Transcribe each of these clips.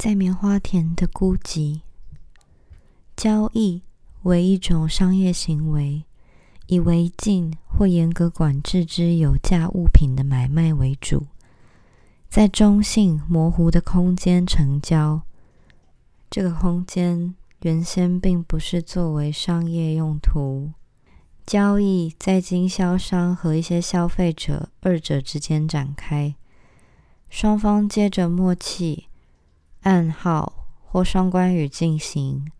在棉花田的孤寂，交易为一种商业行为，以违禁或严格管制之有价物品的买卖为主，在中性模糊的空间成交。这个空间原先并不是作为商业用途。交易在经销商和一些消费者二者之间展开，双方接着默契。暗号或双关语进行，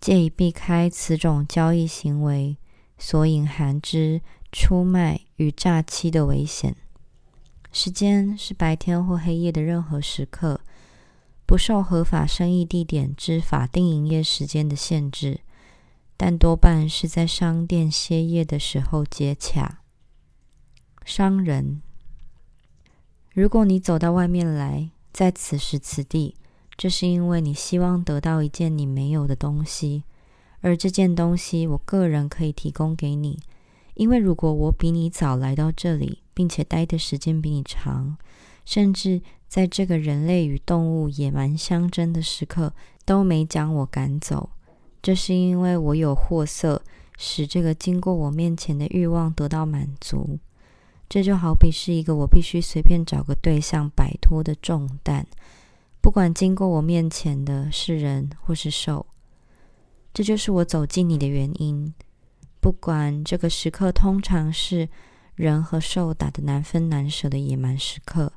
借以避开此种交易行为所隐含之出卖与诈欺的危险。时间是白天或黑夜的任何时刻，不受合法生意地点之法定营业时间的限制，但多半是在商店歇业的时候接洽。商人，如果你走到外面来，在此时此地。这是因为你希望得到一件你没有的东西，而这件东西我个人可以提供给你。因为如果我比你早来到这里，并且待的时间比你长，甚至在这个人类与动物野蛮相争的时刻都没将我赶走，这是因为我有货色，使这个经过我面前的欲望得到满足。这就好比是一个我必须随便找个对象摆脱的重担。不管经过我面前的是人或是兽，这就是我走进你的原因。不管这个时刻通常是人和兽打得难分难舍的野蛮时刻，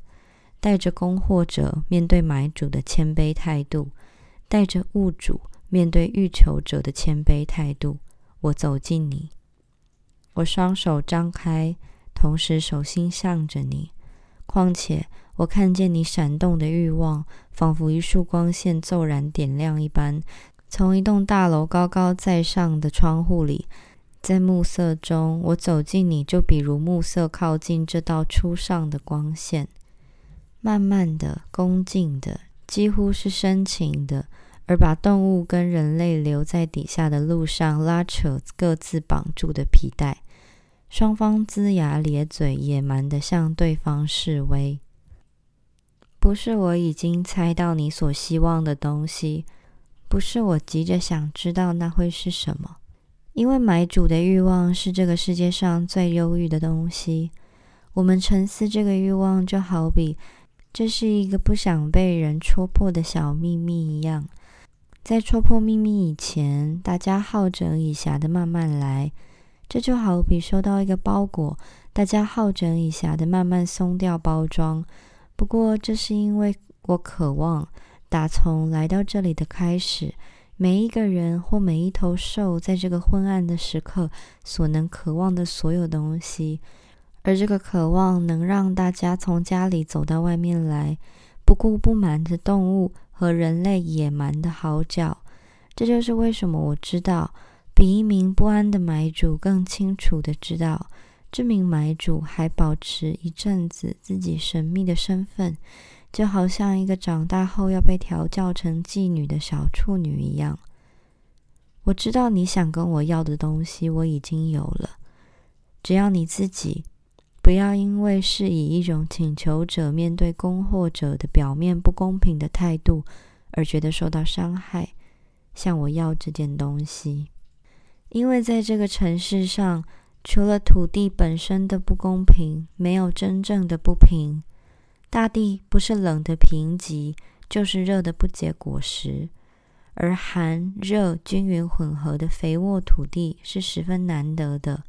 带着供货者面对买主的谦卑态度，带着物主面对欲求者的谦卑态度，我走进你，我双手张开，同时手心向着你。况且。我看见你闪动的欲望，仿佛一束光线骤然点亮一般，从一栋大楼高高在上的窗户里，在暮色中，我走近你，就比如暮色靠近这道初上的光线，慢慢的、恭敬的，几乎是深情的，而把动物跟人类留在底下的路上拉扯各自绑住的皮带，双方龇牙咧嘴，野蛮的向对方示威。不是我已经猜到你所希望的东西，不是我急着想知道那会是什么，因为买主的欲望是这个世界上最忧郁的东西。我们沉思这个欲望，就好比这是一个不想被人戳破的小秘密一样。在戳破秘密以前，大家好整以暇的慢慢来。这就好比收到一个包裹，大家好整以暇的慢慢松掉包装。不过，这是因为我渴望，打从来到这里的开始，每一个人或每一头兽，在这个昏暗的时刻所能渴望的所有东西，而这个渴望能让大家从家里走到外面来，不顾不满的动物和人类野蛮的嚎叫。这就是为什么我知道，比一名不安的买主更清楚的知道。这名买主还保持一阵子自己神秘的身份，就好像一个长大后要被调教成妓女的小处女一样。我知道你想跟我要的东西，我已经有了。只要你自己不要因为是以一种请求者面对供货者的表面不公平的态度而觉得受到伤害，向我要这件东西，因为在这个城市上。除了土地本身的不公平，没有真正的不平。大地不是冷的贫瘠，就是热的不结果实。而寒热均匀混合的肥沃土地是十分难得的。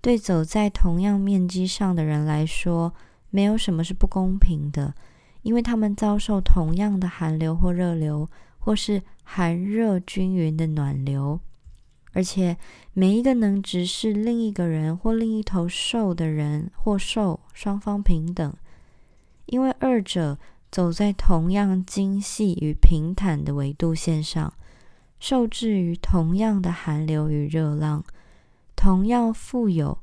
对走在同样面积上的人来说，没有什么是不公平的，因为他们遭受同样的寒流或热流，或是寒热均匀的暖流。而且，每一个能直视另一个人或另一头兽的人或兽，双方平等，因为二者走在同样精细与平坦的维度线上，受制于同样的寒流与热浪，同样富有，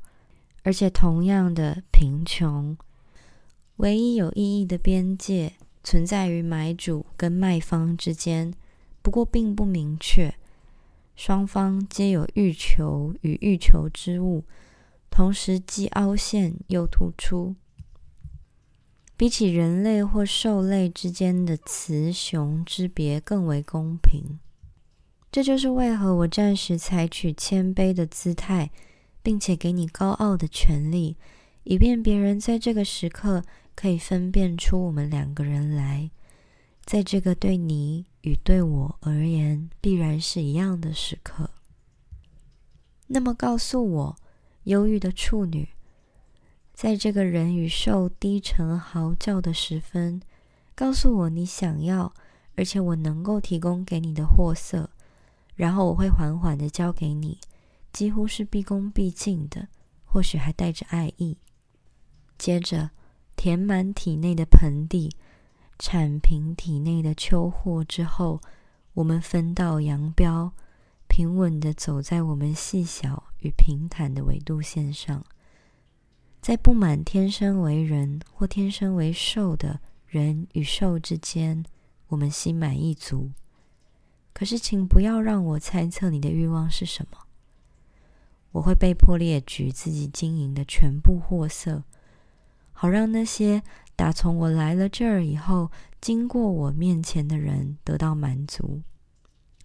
而且同样的贫穷。唯一有意义的边界存在于买主跟卖方之间，不过并不明确。双方皆有欲求与欲求之物，同时既凹陷又突出。比起人类或兽类之间的雌雄之别更为公平。这就是为何我暂时采取谦卑的姿态，并且给你高傲的权利，以便别人在这个时刻可以分辨出我们两个人来，在这个对你与对我而言必然是一样的时刻。那么，告诉我，忧郁的处女，在这个人与兽低沉嚎叫的时分，告诉我你想要，而且我能够提供给你的货色。然后我会缓缓的交给你，几乎是毕恭毕敬的，或许还带着爱意。接着填满体内的盆地，铲平体内的秋货之后，我们分道扬镳，平稳的走在我们细小与平坦的纬度线上，在不满天生为人或天生为兽的人与兽之间，我们心满意足。可是，请不要让我猜测你的欲望是什么。我会被迫列举自己经营的全部货色，好让那些打从我来了这儿以后经过我面前的人得到满足。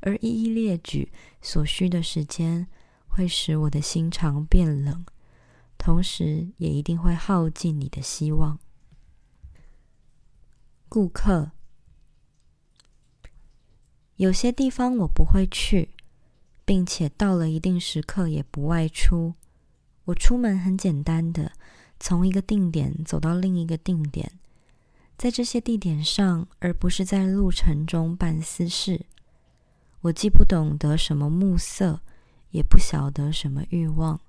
而一一列举所需的时间，会使我的心肠变冷，同时也一定会耗尽你的希望，顾客。有些地方我不会去，并且到了一定时刻也不外出。我出门很简单的，从一个定点走到另一个定点，在这些地点上，而不是在路程中办私事。我既不懂得什么目色，也不晓得什么欲望，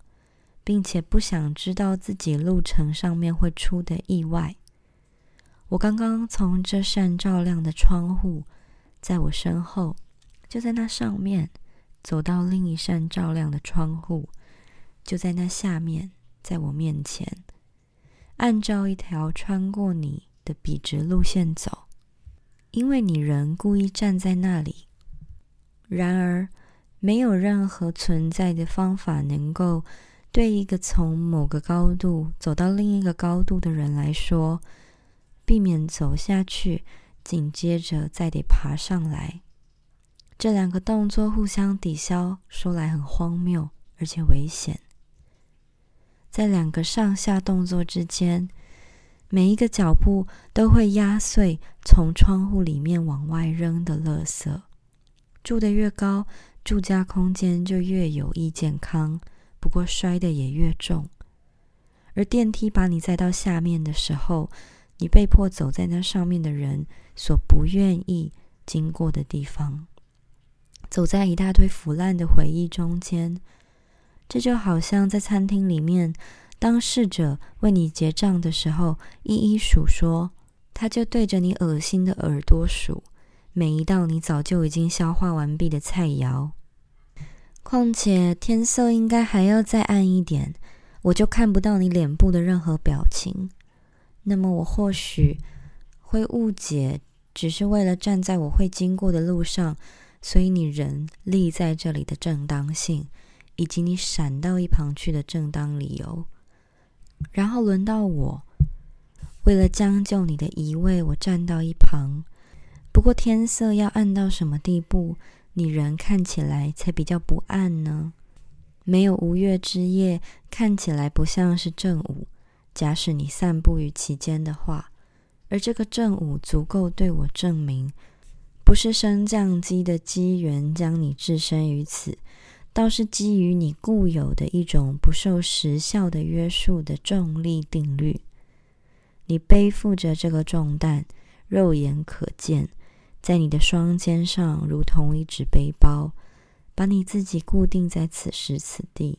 并且不想知道自己路程上面会出的意外。我刚刚从这扇照亮的窗户。在我身后，就在那上面，走到另一扇照亮的窗户，就在那下面，在我面前，按照一条穿过你的笔直路线走，因为你人故意站在那里。然而，没有任何存在的方法能够对一个从某个高度走到另一个高度的人来说，避免走下去。紧接着再得爬上来，这两个动作互相抵消，说来很荒谬，而且危险。在两个上下动作之间，每一个脚步都会压碎从窗户里面往外扔的垃圾。住得越高，住家空间就越有益健康，不过摔得也越重。而电梯把你载到下面的时候，你被迫走在那上面的人所不愿意经过的地方，走在一大堆腐烂的回忆中间。这就好像在餐厅里面，当侍者为你结账的时候，一一数说，他就对着你恶心的耳朵数每一道你早就已经消化完毕的菜肴。况且天色应该还要再暗一点，我就看不到你脸部的任何表情。那么我或许会误解，只是为了站在我会经过的路上，所以你人立在这里的正当性，以及你闪到一旁去的正当理由。然后轮到我，为了将就你的移位，我站到一旁。不过天色要暗到什么地步，你人看起来才比较不暗呢？没有无月之夜，看起来不像是正午。假使你散步于其间的话，而这个正午足够对我证明，不是升降机的机缘将你置身于此，倒是基于你固有的一种不受时效的约束的重力定律。你背负着这个重担，肉眼可见，在你的双肩上，如同一只背包，把你自己固定在此时此地，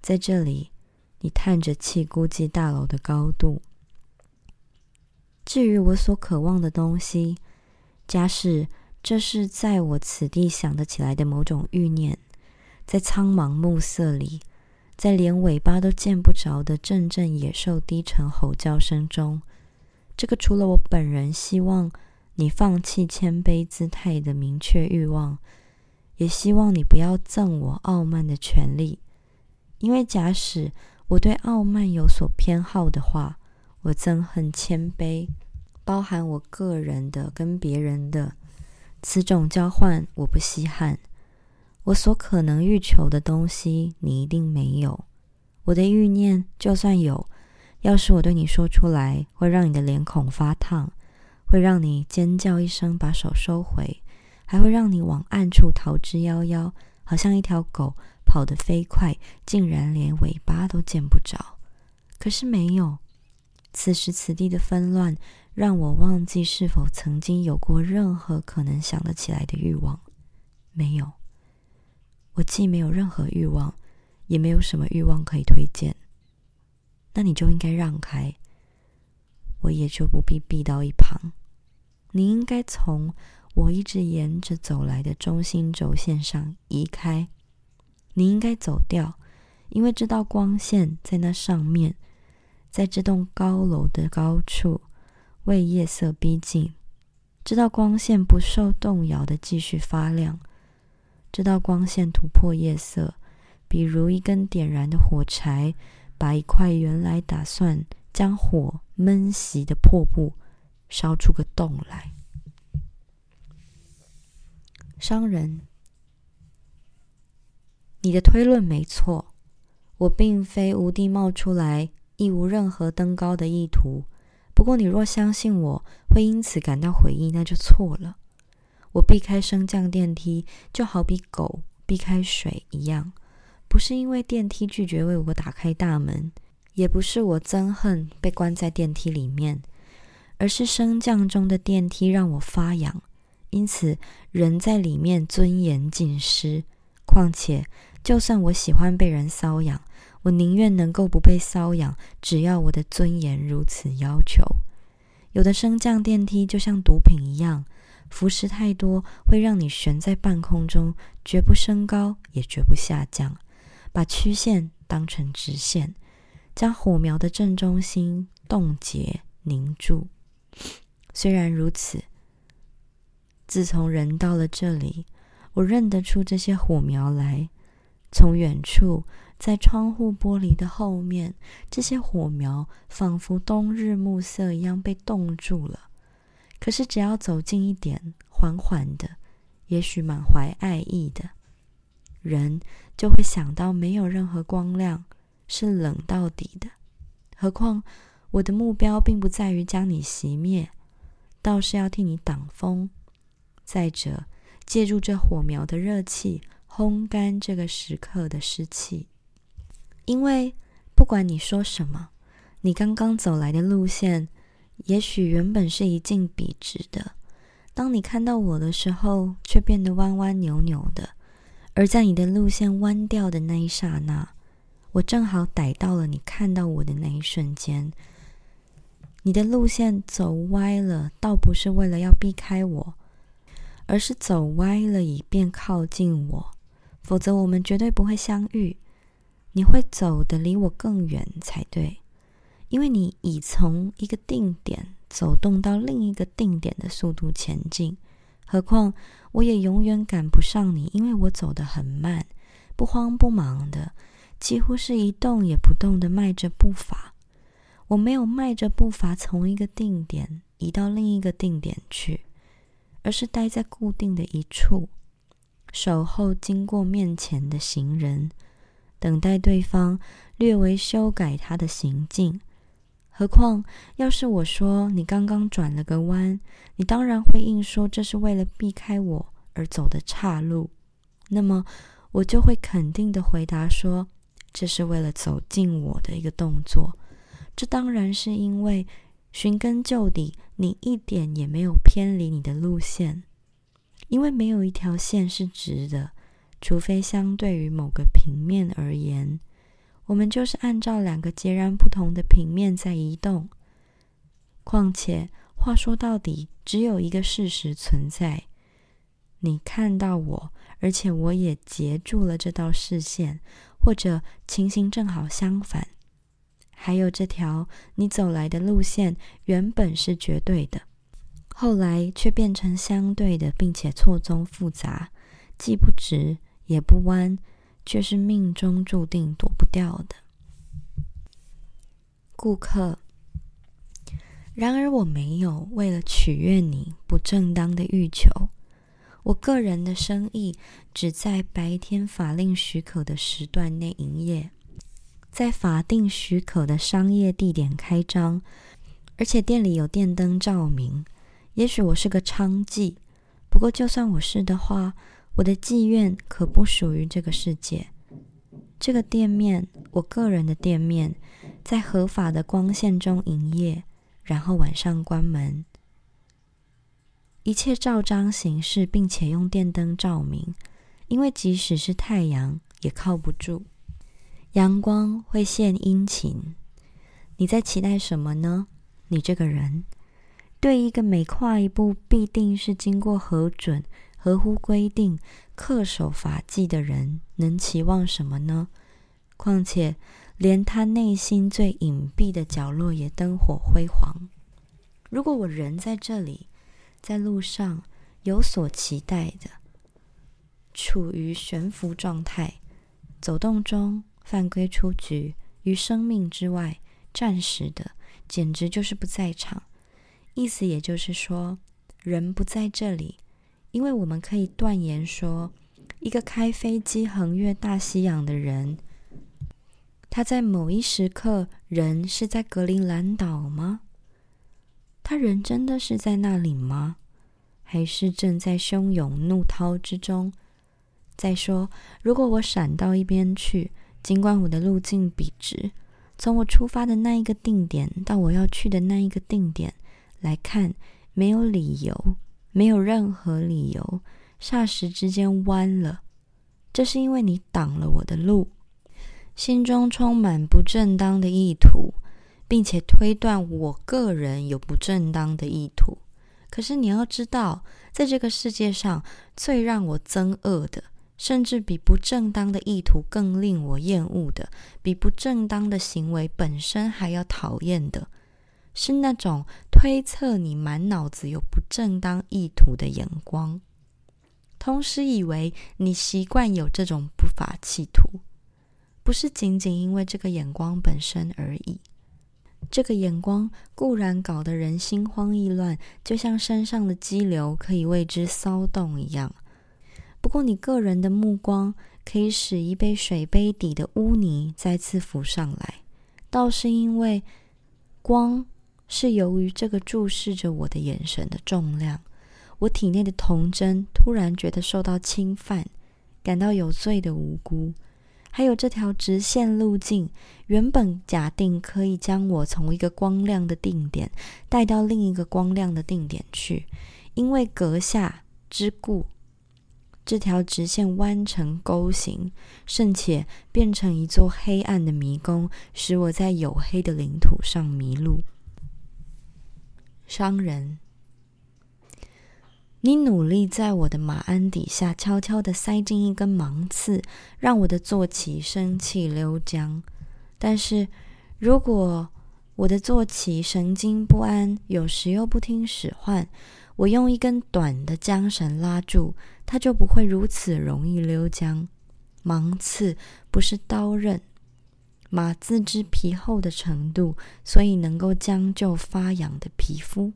在这里。你叹着气，估计大楼的高度。至于我所渴望的东西，假使这是在我此地想得起来的某种欲念，在苍茫暮色里，在连尾巴都见不着的阵阵野兽低沉吼叫声中，这个除了我本人希望你放弃谦卑姿态的明确欲望，也希望你不要赠我傲慢的权利，因为假使。我对傲慢有所偏好的话，我憎恨谦卑，包含我个人的跟别人的。此种交换我不稀罕。我所可能欲求的东西，你一定没有。我的欲念就算有，要是我对你说出来，会让你的脸孔发烫，会让你尖叫一声，把手收回，还会让你往暗处逃之夭夭，好像一条狗跑得飞快，竟然连尾巴都见不着。可是没有。此时此地的纷乱，让我忘记是否曾经有过任何可能想得起来的欲望。没有，我既没有任何欲望，也没有什么欲望可以推荐。那你就应该让开，我也就不必避到一旁。你应该从我一直沿着走来的中心轴线上移开。你应该走掉，因为这道光线在那上面。在这栋高楼的高处，为夜色逼近，这道光线不受动摇的继续发亮。这道光线突破夜色，比如一根点燃的火柴，把一块原来打算将火闷熄的破布烧出个洞来。商人，你的推论没错，我并非无地冒出来。亦无任何登高的意图。不过，你若相信我会因此感到悔意，那就错了。我避开升降电梯，就好比狗避开水一样，不是因为电梯拒绝为我打开大门，也不是我憎恨被关在电梯里面，而是升降中的电梯让我发痒，因此人在里面尊严尽失。况且，就算我喜欢被人搔痒。我宁愿能够不被搔痒，只要我的尊严如此要求。有的升降电梯就像毒品一样，腐蚀太多会让你悬在半空中，绝不升高，也绝不下降。把曲线当成直线，将火苗的正中心冻结凝住。虽然如此，自从人到了这里，我认得出这些火苗来，从远处。在窗户玻璃的后面，这些火苗仿佛冬日暮色一样被冻住了。可是，只要走近一点，缓缓的，也许满怀爱意的人，就会想到没有任何光亮，是冷到底的。何况，我的目标并不在于将你熄灭，倒是要替你挡风。再者，借助这火苗的热气，烘干这个时刻的湿气。因为不管你说什么，你刚刚走来的路线，也许原本是一径笔直的，当你看到我的时候，却变得弯弯扭扭的。而在你的路线弯掉的那一刹那，我正好逮到了你看到我的那一瞬间。你的路线走歪了，倒不是为了要避开我，而是走歪了以便靠近我，否则我们绝对不会相遇。你会走得离我更远才对，因为你已从一个定点走动到另一个定点的速度前进。何况我也永远赶不上你，因为我走得很慢，不慌不忙的，几乎是一动也不动的迈着步伐。我没有迈着步伐从一个定点移到另一个定点去，而是待在固定的一处，守候经过面前的行人。等待对方略微修改他的行径。何况，要是我说你刚刚转了个弯，你当然会硬说这是为了避开我而走的岔路。那么，我就会肯定的回答说，这是为了走近我的一个动作。这当然是因为寻根究底，你一点也没有偏离你的路线，因为没有一条线是直的。除非相对于某个平面而言，我们就是按照两个截然不同的平面在移动。况且，话说到底，只有一个事实存在：你看到我，而且我也截住了这道视线，或者情形正好相反。还有这条你走来的路线原本是绝对的，后来却变成相对的，并且错综复杂，既不直。也不弯，却是命中注定躲不掉的。顾客，然而我没有为了取悦你不正当的欲求。我个人的生意只在白天法令许可的时段内营业，在法定许可的商业地点开张，而且店里有电灯照明。也许我是个娼妓，不过就算我是的话，我的妓院可不属于这个世界。这个店面，我个人的店面，在合法的光线中营业，然后晚上关门。一切照章行事，并且用电灯照明，因为即使是太阳也靠不住，阳光会现阴晴。你在期待什么呢？你这个人，对一个每跨一步必定是经过核准、合乎规定、恪守法纪的人，能期望什么呢？况且，连他内心最隐蔽的角落也灯火辉煌。如果我人在这里。在路上有所期待的，处于悬浮状态，走动中犯规出局，于生命之外，暂时的，简直就是不在场。意思也就是说，人不在这里，因为我们可以断言说，一个开飞机横越大西洋的人，他在某一时刻，人是在格陵兰岛吗？他人真的是在那里吗？还是正在汹涌怒涛之中？再说，如果我闪到一边去，尽管我的路径笔直，从我出发的那一个定点到我要去的那一个定点来看，没有理由，没有任何理由，霎时之间弯了。这是因为你挡了我的路，心中充满不正当的意图。并且推断我个人有不正当的意图，可是你要知道，在这个世界上最让我憎恶的，甚至比不正当的意图更令我厌恶的，比不正当的行为本身还要讨厌的，是那种推测你满脑子有不正当意图的眼光，同时以为你习惯有这种不法企图，不是仅仅因为这个眼光本身而已。这个眼光固然搞得人心慌意乱，就像山上的激流可以为之骚动一样。不过，你个人的目光可以使一杯水杯底的污泥再次浮上来，倒是因为光是由于这个注视着我的眼神的重量，我体内的童真突然觉得受到侵犯，感到有罪的无辜。还有这条直线路径，原本假定可以将我从一个光亮的定点带到另一个光亮的定点去，因为阁下之故，这条直线弯成钩形，甚且变成一座黑暗的迷宫，使我在黝黑的领土上迷路。商人。你努力在我的马鞍底下悄悄地塞进一根芒刺，让我的坐骑生气溜缰。但是，如果我的坐骑神经不安，有时又不听使唤，我用一根短的缰绳拉住，它就不会如此容易溜缰。芒刺不是刀刃，马自知皮厚的程度，所以能够将就发痒的皮肤。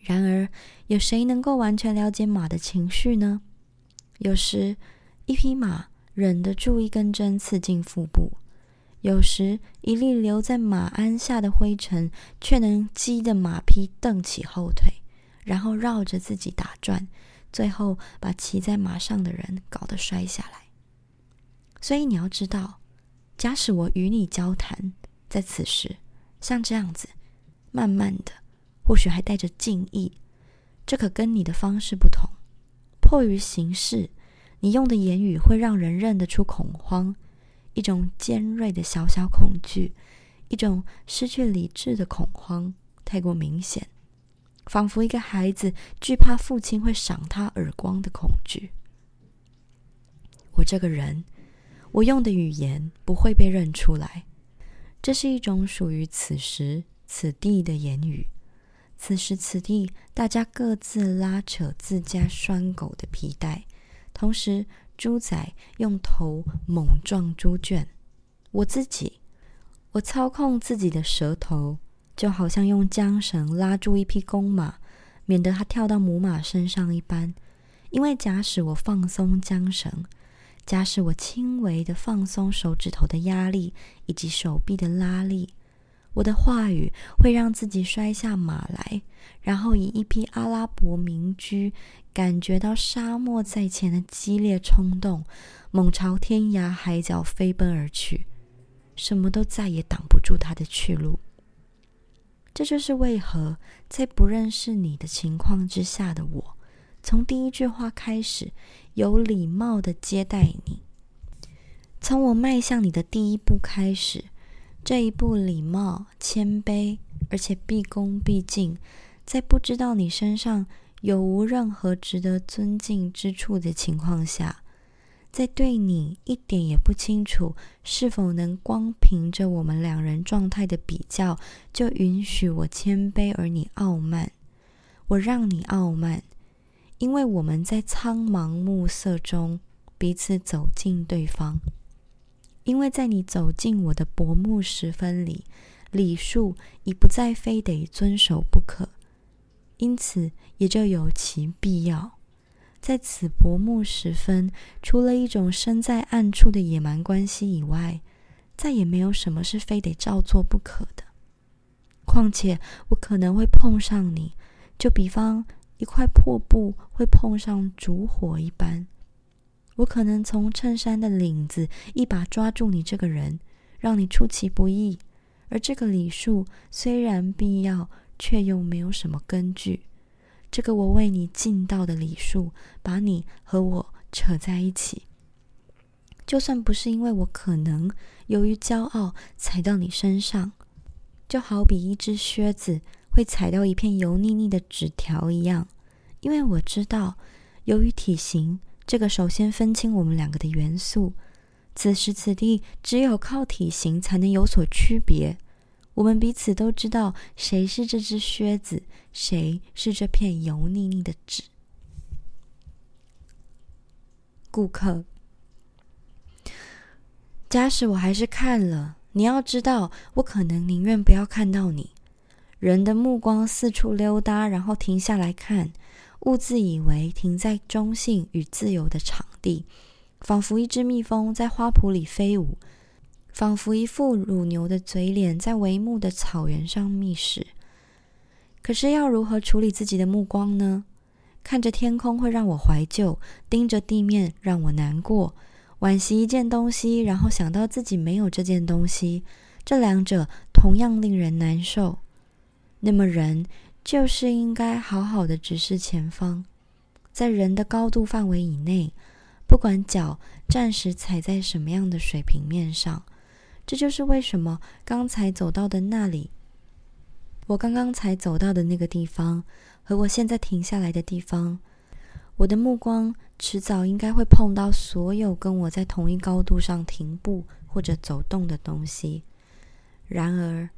然而，有谁能够完全了解马的情绪呢？有时，一匹马忍得住一根针刺进腹部；有时，一粒留在马鞍下的灰尘却能激得马匹蹬起后腿，然后绕着自己打转，最后把骑在马上的人搞得摔下来。所以，你要知道，假使我与你交谈，在此时，像这样子，慢慢的。或许还带着敬意，这可跟你的方式不同。迫于形势，你用的言语会让人认得出恐慌，一种尖锐的小小恐惧，一种失去理智的恐慌，太过明显，仿佛一个孩子惧怕父亲会赏他耳光的恐惧。我这个人，我用的语言不会被认出来，这是一种属于此时此地的言语。此时此地，大家各自拉扯自家拴狗的皮带，同时猪仔用头猛撞猪圈。我自己，我操控自己的舌头，就好像用缰绳拉住一匹公马，免得它跳到母马身上一般。因为假使我放松缰绳，假使我轻微的放松手指头的压力以及手臂的拉力，我的话语会让自己摔下马来，然后以一匹阿拉伯民居感觉到沙漠在前的激烈冲动，猛朝天涯海角飞奔而去，什么都再也挡不住他的去路。这就是为何在不认识你的情况之下的我。从第一句话开始，有礼貌的接待你。从我迈向你的第一步开始，这一步礼貌、谦卑，而且毕恭毕敬，在不知道你身上有无任何值得尊敬之处的情况下，在对你一点也不清楚是否能光凭着我们两人状态的比较，就允许我谦卑而你傲慢，我让你傲慢。因为我们在苍茫暮色中彼此走近对方，因为在你走进我的薄暮时分里，礼数已不再非得遵守不可，因此也就有其必要。在此薄暮时分，除了一种身在暗处的野蛮关系以外，再也没有什么是非得照做不可的。况且我可能会碰上你，就比方。一块破布会碰上烛火一般，我可能从衬衫的领子一把抓住你这个人，让你出其不意。而这个礼数虽然必要，却又没有什么根据。这个我为你尽到的礼数，把你和我扯在一起，就算不是因为我可能由于骄傲踩到你身上，就好比一只靴子。会踩到一片油腻腻的纸条一样，因为我知道，由于体型，这个首先分清我们两个的元素，此时此地只有靠体型才能有所区别。我们彼此都知道谁是这只靴子，谁是这片油腻腻的纸。顾客，假使我还是看了，你要知道，我可能宁愿不要看到你。人的目光四处溜达，然后停下来看，兀自以为停在中性与自由的场地，仿佛一只蜜蜂在花圃里飞舞，仿佛一副乳牛的嘴脸在帷幕的草原上觅食。可是要如何处理自己的目光呢？看着天空会让我怀旧，盯着地面让我难过，惋惜一件东西，然后想到自己没有这件东西，这两者同样令人难受。那么，人就是应该好好的直视前方，在人的高度范围以内，不管脚暂时踩在什么样的水平面上。这就是为什么刚才走到的那里，我刚刚才走到的那个地方，和我现在停下来的地方，我的目光迟早应该会碰到所有跟我在同一高度上停步或者走动的东西。然而，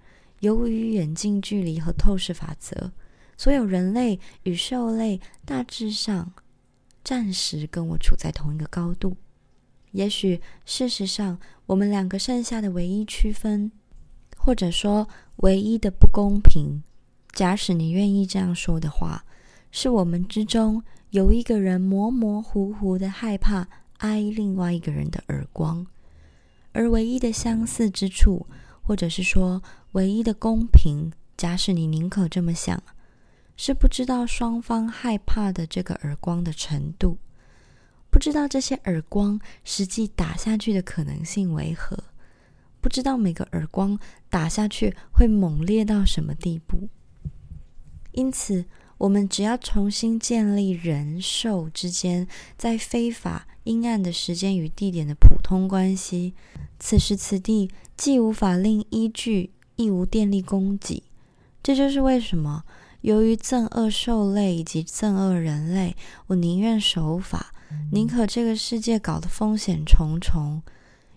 由于远近距离和透视法则，所有人类与兽类大致上暂时跟我处在同一个高度。也许事实上，我们两个剩下的唯一区分，或者说唯一的不公平，假使你愿意这样说的话，是我们之中有一个人模模糊糊的害怕挨另外一个人的耳光，而唯一的相似之处。或者是说，唯一的公平，假使你宁可这么想，是不知道双方害怕的这个耳光的程度，不知道这些耳光实际打下去的可能性为何，不知道每个耳光打下去会猛烈到什么地步。因此，我们只要重新建立人兽之间在非法阴暗的时间与地点的普通关系。此时此地既无法令依据，亦无电力供给。这就是为什么，由于憎恶兽类以及憎恶人类，我宁愿守法，宁可这个世界搞得风险重重。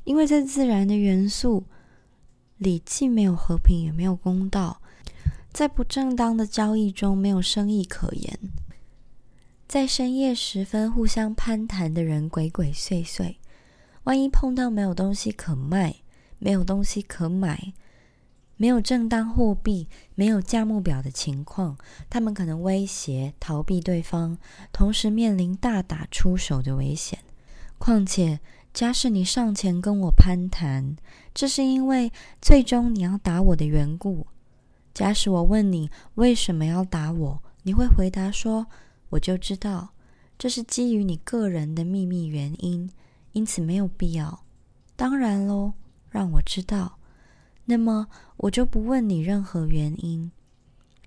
因为在自然的元素里，既没有和平，也没有公道。在不正当的交易中，没有生意可言。在深夜时分，互相攀谈的人鬼鬼祟祟。万一碰到没有东西可卖，没有东西可买，没有正当货币、没有价目表的情况，他们可能威胁、逃避对方，同时面临大打出手的危险。况且，假使你上前跟我攀谈，这是因为最终你要打我的缘故。假使我问你为什么要打我，你会回答说：“我就知道，这是基于你个人的秘密原因，因此没有必要。”当然喽，让我知道。那么我就不问你任何原因。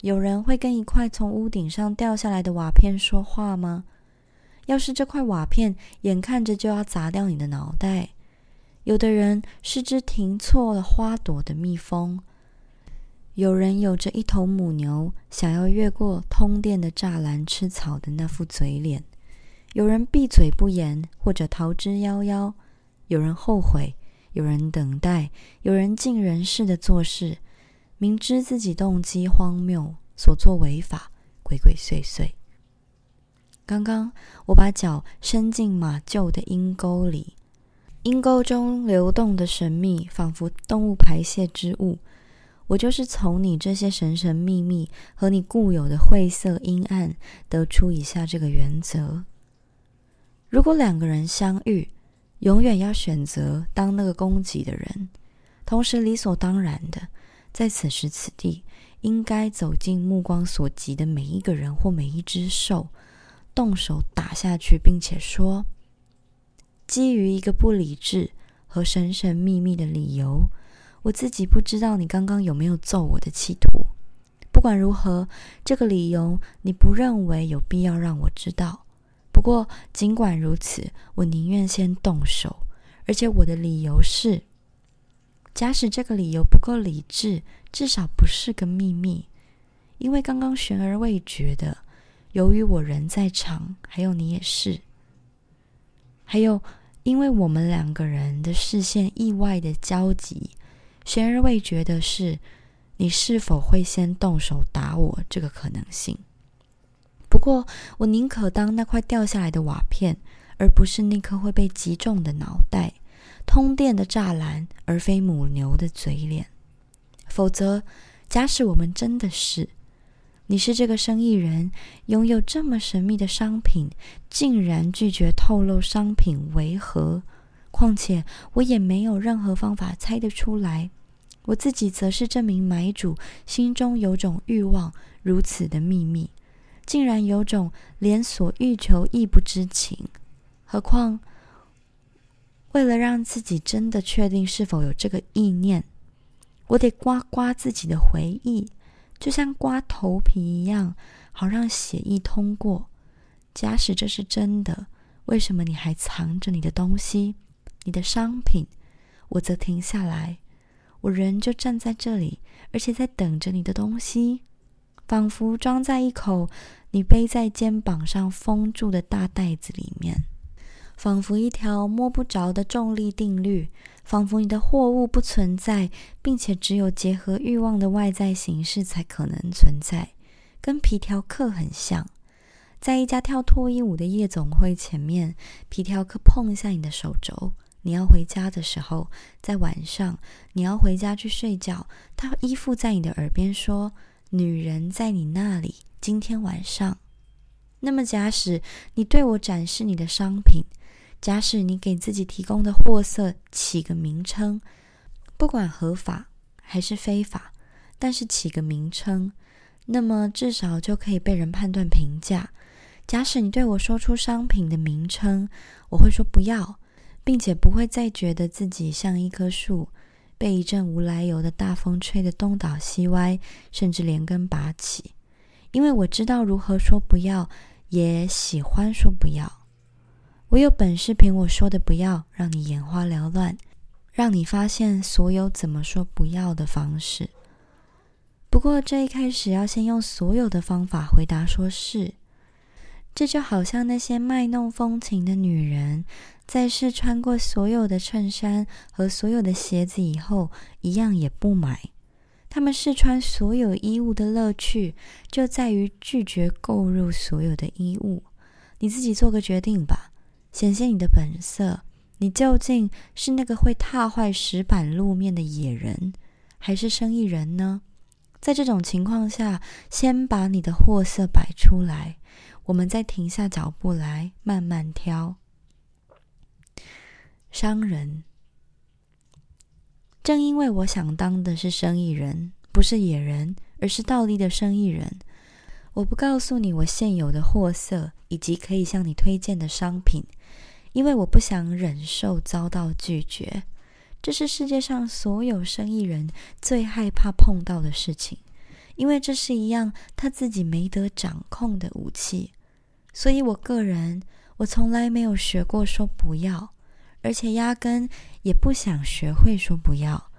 有人会跟一块从屋顶上掉下来的瓦片说话吗？要是这块瓦片眼看着就要砸掉你的脑袋，有的人是只停错了花朵的蜜蜂，有人有着一头母牛想要越过通电的栅栏吃草的那副嘴脸，有人闭嘴不言或者逃之夭夭，有人后悔。有人等待，有人尽人事的做事，明知自己动机荒谬，所作违法，鬼鬼祟祟。刚刚我把脚伸进马厩的阴沟里，阴沟中流动的神秘，仿佛动物排泄之物。我就是从你这些神神秘秘和你固有的晦涩阴暗，得出以下这个原则：如果两个人相遇，永远要选择当那个攻击的人，同时理所当然的，在此时此地，应该走进目光所及的每一个人或每一只兽，动手打下去，并且说：基于一个不理智和神神秘秘的理由，我自己不知道你刚刚有没有揍我的企图。不管如何，这个理由你不认为有必要让我知道。不过，尽管如此，我宁愿先动手，而且我的理由是：假使这个理由不够理智，至少不是个秘密。因为刚刚悬而未决的，由于我人在场，还有你也是，还有因为我们两个人的视线意外的交集，悬而未决的是，你是否会先动手打我这个可能性。不过，我宁可当那块掉下来的瓦片，而不是那颗会被击中的脑袋、通电的栅栏，而非母牛的嘴脸。否则，假使我们真的是，你是这个生意人，拥有这么神秘的商品，竟然拒绝透露商品为何？况且，我也没有任何方法猜得出来。我自己则是这名买主心中有种欲望如此的秘密。竟然有种连所欲求亦不知情，何况为了让自己真的确定是否有这个意念，我得刮刮自己的回忆，就像刮头皮一样，好让血液通过。假使这是真的，为什么你还藏着你的东西，你的商品？我则停下来，我人就站在这里，而且在等着你的东西。仿佛装在一口你背在肩膀上封住的大袋子里面，仿佛一条摸不着的重力定律，仿佛你的货物不存在，并且只有结合欲望的外在形式才可能存在，跟皮条客很像。在一家跳脱衣舞的夜总会前面，皮条客碰一下你的手肘。你要回家的时候，在晚上，你要回家去睡觉，他依附在你的耳边说。女人在你那里，今天晚上。那么，假使你对我展示你的商品，假使你给自己提供的货色起个名称，不管合法还是非法，但是起个名称，那么至少就可以被人判断评价。假使你对我说出商品的名称，我会说不要，并且不会再觉得自己像一棵树。被一阵无来由的大风吹得东倒西歪，甚至连根拔起。因为我知道如何说不要，也喜欢说不要。我有本事凭我说的不要，让你眼花缭乱，让你发现所有怎么说不要的方式。不过这一开始要先用所有的方法回答说是。这就好像那些卖弄风情的女人，在试穿过所有的衬衫和所有的鞋子以后，一样也不买。她们试穿所有衣物的乐趣，就在于拒绝购入所有的衣物。你自己做个决定吧，显现你的本色。你究竟是那个会踏坏石板路面的野人，还是生意人呢？在这种情况下，先把你的货色摆出来，我们再停下脚步来慢慢挑。商人，正因为我想当的是生意人，不是野人，而是倒立的生意人。我不告诉你我现有的货色以及可以向你推荐的商品，因为我不想忍受遭到拒绝。这是世界上所有生意人最害怕碰到的事情，因为这是一样他自己没得掌控的武器。所以我个人，我从来没有学过说不要，而且压根也不想学会说不要。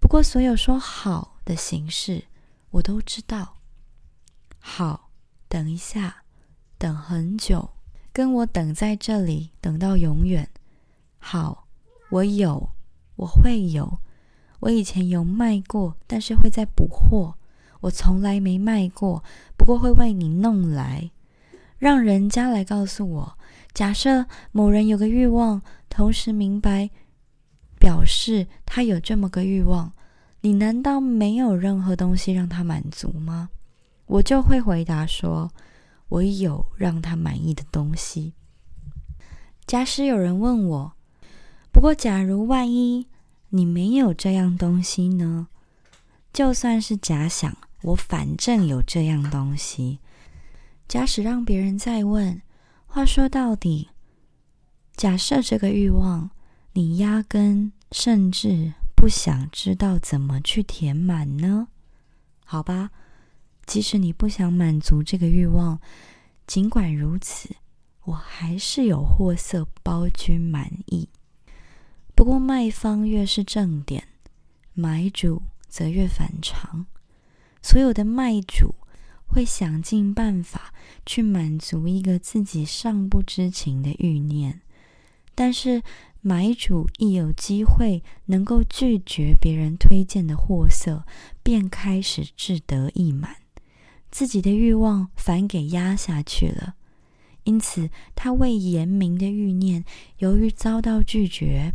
不过，所有说好的形式，我都知道。好，等一下，等很久，跟我等在这里，等到永远。好，我有，我会有，我以前有卖过，但是会再补货。我从来没卖过，不过会为你弄来，让人家来告诉我。假设某人有个欲望，同时明白表示他有这么个欲望，你难道没有任何东西让他满足吗？我就会回答说：“我有让他满意的东西。”假使有人问我：“不过，假如万一你没有这样东西呢？”就算是假想，我反正有这样东西。假使让别人再问，话说到底，假设这个欲望你压根甚至不想知道怎么去填满呢？好吧。即使你不想满足这个欲望，尽管如此，我还是有货色包君满意。不过卖方越是正点，买主则越反常。所有的卖主会想尽办法去满足一个自己尚不知情的欲念，但是买主一有机会能够拒绝别人推荐的货色，便开始志得意满。自己的欲望反给压下去了，因此他未言明的欲念，由于遭到拒绝，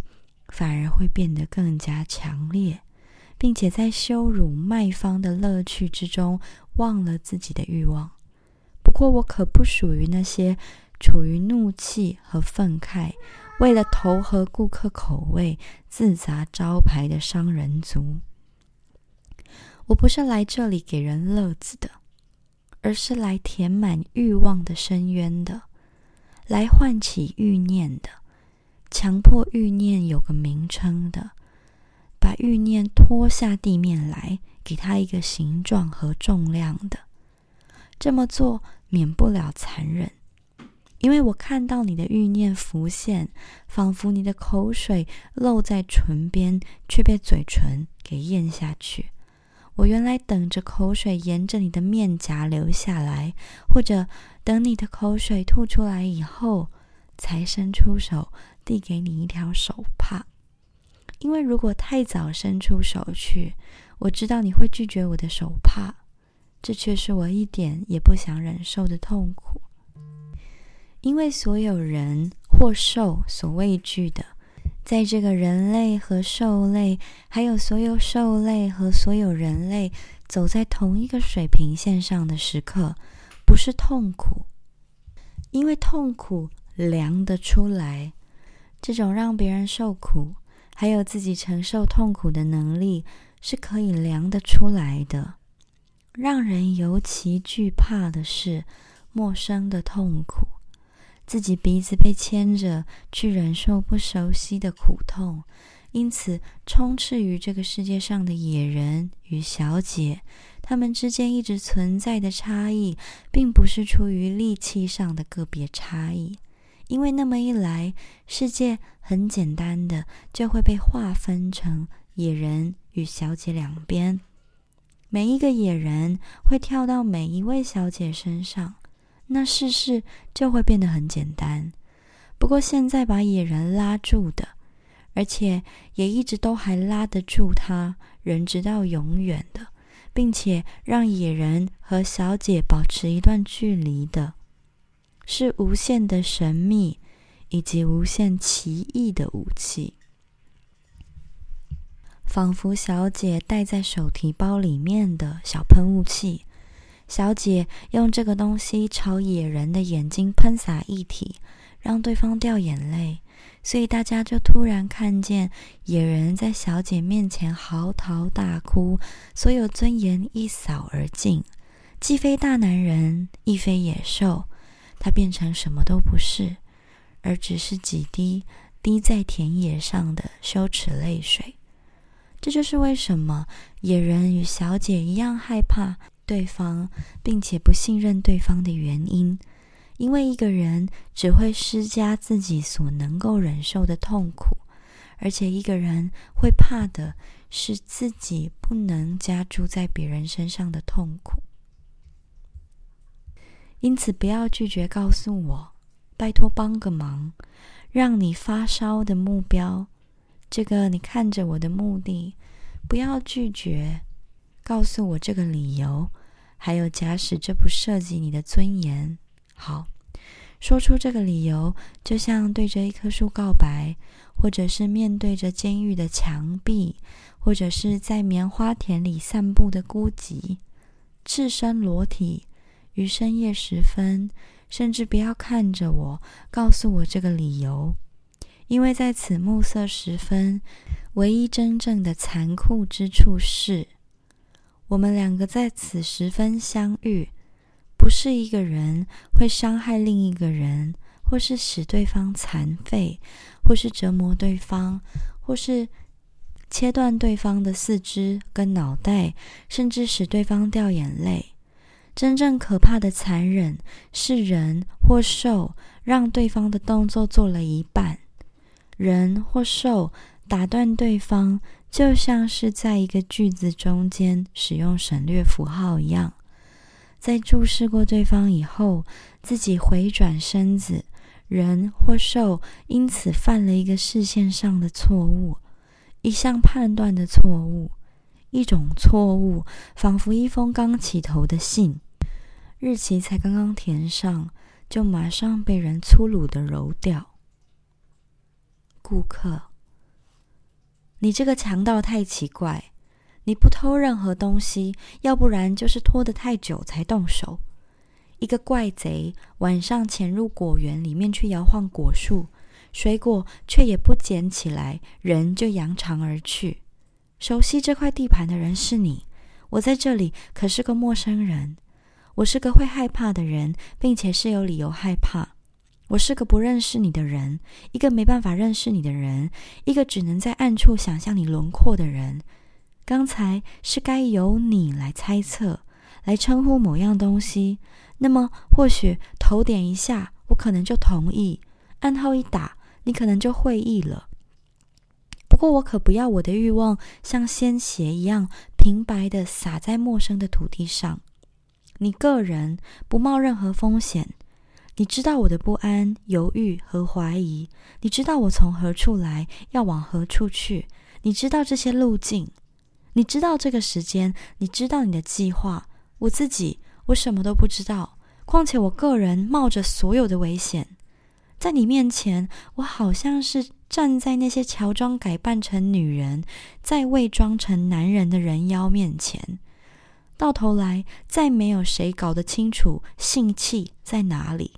反而会变得更加强烈，并且在羞辱卖方的乐趣之中，忘了自己的欲望。不过我可不属于那些处于怒气和愤慨，为了投合顾客口味自砸招牌的商人族。我不是来这里给人乐子的。而是来填满欲望的深渊的，来唤起欲念的，强迫欲念有个名称的，把欲念拖下地面来，给它一个形状和重量的。这么做免不了残忍，因为我看到你的欲念浮现，仿佛你的口水漏在唇边，却被嘴唇给咽下去。我原来等着口水沿着你的面颊流下来，或者等你的口水吐出来以后，才伸出手递给你一条手帕。因为如果太早伸出手去，我知道你会拒绝我的手帕，这却是我一点也不想忍受的痛苦。因为所有人或兽所畏惧的。在这个人类和兽类，还有所有兽类和所有人类走在同一个水平线上的时刻，不是痛苦，因为痛苦量得出来。这种让别人受苦，还有自己承受痛苦的能力，是可以量得出来的。让人尤其惧怕的是陌生的痛苦。自己鼻子被牵着去忍受不熟悉的苦痛，因此充斥于这个世界上的野人与小姐，他们之间一直存在的差异，并不是出于力气上的个别差异，因为那么一来，世界很简单的就会被划分成野人与小姐两边，每一个野人会跳到每一位小姐身上。那事事就会变得很简单。不过现在把野人拉住的，而且也一直都还拉得住他，人直到永远的，并且让野人和小姐保持一段距离的，是无限的神秘以及无限奇异的武器。仿佛小姐戴在手提包里面的小喷雾器。小姐用这个东西朝野人的眼睛喷洒液体，让对方掉眼泪，所以大家就突然看见野人在小姐面前嚎啕大哭，所有尊严一扫而尽，既非大男人，亦非野兽，他变成什么都不是，而只是几滴滴在田野上的羞耻泪水。这就是为什么野人与小姐一样害怕。对方，并且不信任对方的原因，因为一个人只会施加自己所能够忍受的痛苦，而且一个人会怕的是自己不能加诸在别人身上的痛苦。因此，不要拒绝告诉我，拜托帮个忙，让你发烧的目标，这个你看着我的目的，不要拒绝。告诉我这个理由，还有假使这不涉及你的尊严，好，说出这个理由，就像对着一棵树告白，或者是面对着监狱的墙壁，或者是在棉花田里散步的孤寂，赤身裸体于深夜时分，甚至不要看着我，告诉我这个理由，因为在此暮色时分，唯一真正的残酷之处是。我们两个在此时分相遇，不是一个人会伤害另一个人，或是使对方残废，或是折磨对方，或是切断对方的四肢跟脑袋，甚至使对方掉眼泪。真正可怕的残忍是人或兽让对方的动作做了一半，人或兽打断对方。就像是在一个句子中间使用省略符号一样，在注视过对方以后，自己回转身子，人或兽因此犯了一个视线上的错误，一项判断的错误，一种错误，仿佛一封刚起头的信，日期才刚刚填上，就马上被人粗鲁的揉掉。顾客。你这个强盗太奇怪，你不偷任何东西，要不然就是拖得太久才动手。一个怪贼晚上潜入果园里面去摇晃果树，水果却也不捡起来，人就扬长而去。熟悉这块地盘的人是你，我在这里可是个陌生人。我是个会害怕的人，并且是有理由害怕。我是个不认识你的人，一个没办法认识你的人，一个只能在暗处想象你轮廓的人。刚才是该由你来猜测，来称呼某样东西。那么，或许头点一下，我可能就同意；暗号一打，你可能就会意了。不过，我可不要我的欲望像鲜血一样平白的洒在陌生的土地上。你个人不冒任何风险。你知道我的不安、犹豫和怀疑。你知道我从何处来，要往何处去。你知道这些路径。你知道这个时间。你知道你的计划。我自己，我什么都不知道。况且我个人冒着所有的危险，在你面前，我好像是站在那些乔装改扮成女人，在伪装成男人的人妖面前。到头来，再没有谁搞得清楚性器在哪里。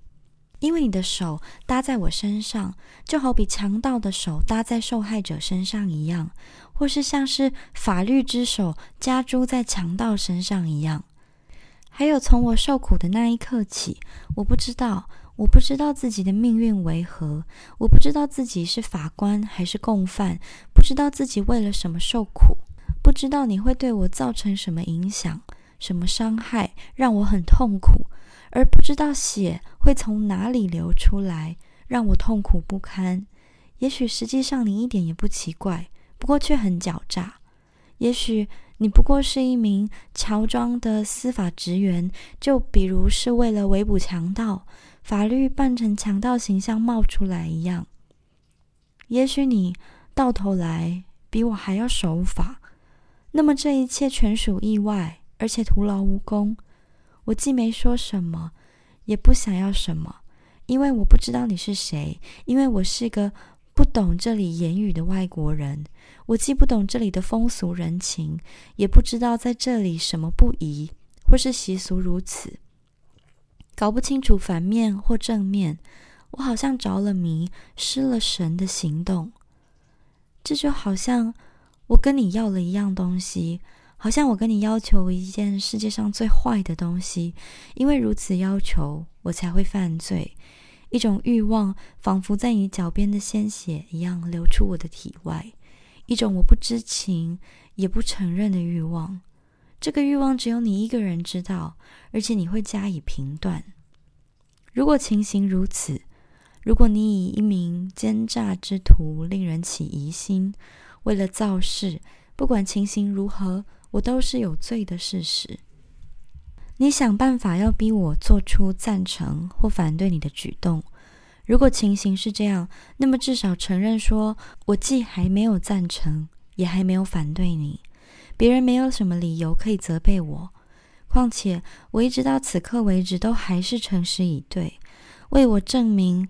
因为你的手搭在我身上，就好比强盗的手搭在受害者身上一样，或是像是法律之手加诸在强盗身上一样。还有，从我受苦的那一刻起，我不知道，我不知道自己的命运为何，我不知道自己是法官还是共犯，不知道自己为了什么受苦，不知道你会对我造成什么影响、什么伤害，让我很痛苦。而不知道血会从哪里流出来，让我痛苦不堪。也许实际上你一点也不奇怪，不过却很狡诈。也许你不过是一名乔装的司法职员，就比如是为了围捕强盗，法律扮成强盗形象冒出来一样。也许你到头来比我还要守法，那么这一切全属意外，而且徒劳无功。我既没说什么，也不想要什么，因为我不知道你是谁，因为我是个不懂这里言语的外国人，我既不懂这里的风俗人情，也不知道在这里什么不宜或是习俗如此，搞不清楚反面或正面，我好像着了迷、失了神的行动。这就好像我跟你要了一样东西，好像我跟你要求一件世界上最坏的东西，因为如此要求，我才会犯罪。一种欲望，仿佛在你脚边的鲜血一样流出我的体外；一种我不知情也不承认的欲望。这个欲望只有你一个人知道，而且你会加以评断。如果情形如此，如果你以一名奸诈之徒令人起疑心，为了造事，不管情形如何，我都是有罪的事实。你想办法要逼我做出赞成或反对你的举动。如果情形是这样，那么至少承认说，我既还没有赞成，也还没有反对你。别人没有什么理由可以责备我。况且我一直到此刻为止都还是诚实以对，为我证明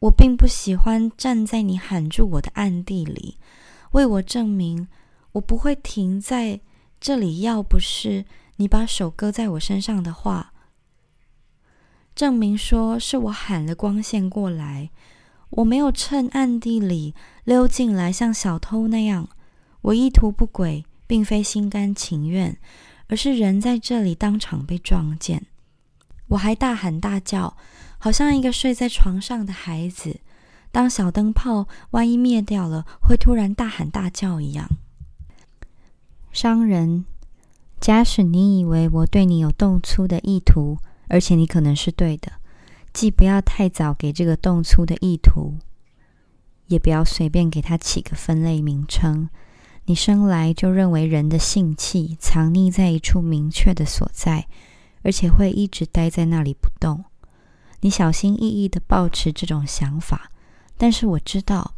我并不喜欢站在你喊住我的暗地里，为我证明我不会停在这里。要不是。你把手搁在我身上的话，证明说是我喊了光线过来，我没有趁暗地里溜进来，像小偷那样。我意图不轨，并非心甘情愿，而是人在这里当场被撞见。我还大喊大叫，好像一个睡在床上的孩子，当小灯泡万一灭掉了，会突然大喊大叫一样。商人。假使你以为我对你有动粗的意图，而且你可能是对的，既不要太早给这个动粗的意图，也不要随便给他起个分类名称。你生来就认为人的性气藏匿在一处明确的所在，而且会一直待在那里不动。你小心翼翼的保持这种想法，但是我知道，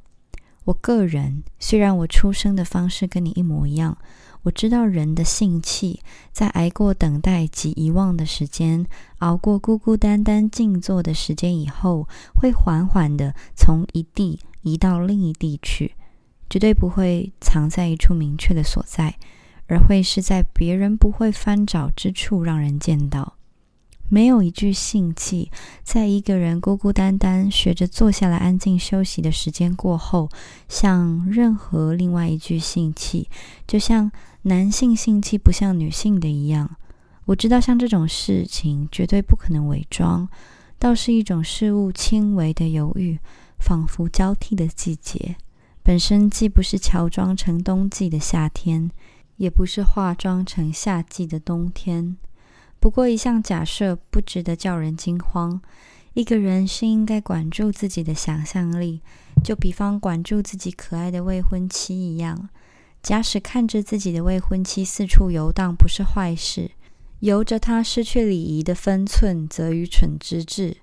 我个人虽然我出生的方式跟你一模一样。我知道人的性气，在挨过等待及遗忘的时间，熬过孤孤单单静坐的时间以后，会缓缓的从一地移到另一地去，绝对不会藏在一处明确的所在，而会是在别人不会翻找之处让人见到。没有一句性气，在一个人孤孤单单学着坐下来安静休息的时间过后，像任何另外一句性气，就像。男性性气不像女性的一样，我知道像这种事情绝对不可能伪装，倒是一种事物轻微的犹豫，仿佛交替的季节，本身既不是乔装成冬季的夏天，也不是化妆成夏季的冬天。不过一项假设不值得叫人惊慌，一个人是应该管住自己的想象力，就比方管住自己可爱的未婚妻一样。假使看着自己的未婚妻四处游荡不是坏事，由着她失去礼仪的分寸则愚蠢之至。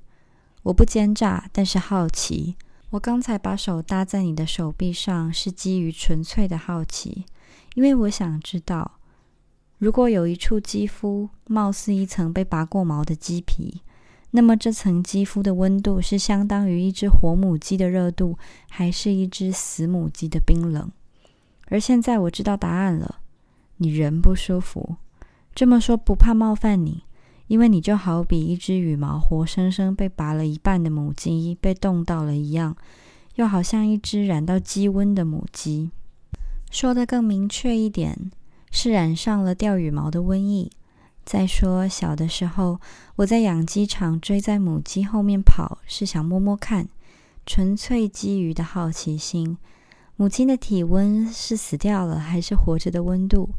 我不奸诈，但是好奇。我刚才把手搭在你的手臂上，是基于纯粹的好奇，因为我想知道，如果有一处肌肤貌似一层被拔过毛的鸡皮，那么这层肌肤的温度是相当于一只活母鸡的热度，还是一只死母鸡的冰冷？而现在我知道答案了，你人不舒服。这么说不怕冒犯你，因为你就好比一只羽毛活生生被拔了一半的母鸡被冻到了一样，又好像一只染到鸡瘟的母鸡。说的更明确一点，是染上了掉羽毛的瘟疫。再说小的时候，我在养鸡场追在母鸡后面跑，是想摸摸看，纯粹基于的好奇心。母亲的体温是死掉了还是活着的温度？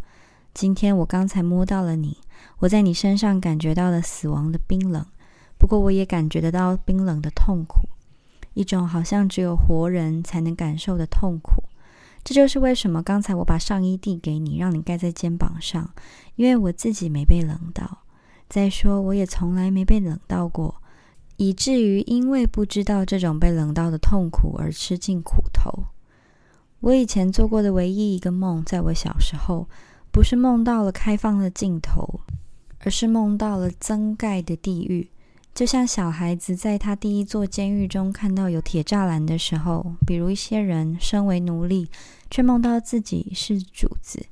今天我刚才摸到了你，我在你身上感觉到了死亡的冰冷，不过我也感觉得到冰冷的痛苦，一种好像只有活人才能感受的痛苦。这就是为什么刚才我把上衣递给你，让你盖在肩膀上，因为我自己没被冷到。再说，我也从来没被冷到过，以至于因为不知道这种被冷到的痛苦而吃尽苦头。我以前做过的唯一一个梦，在我小时候，不是梦到了开放的尽头，而是梦到了增盖的地狱，就像小孩子在他第一座监狱中看到有铁栅栏的时候，比如一些人身为奴隶，却梦到自己是主子。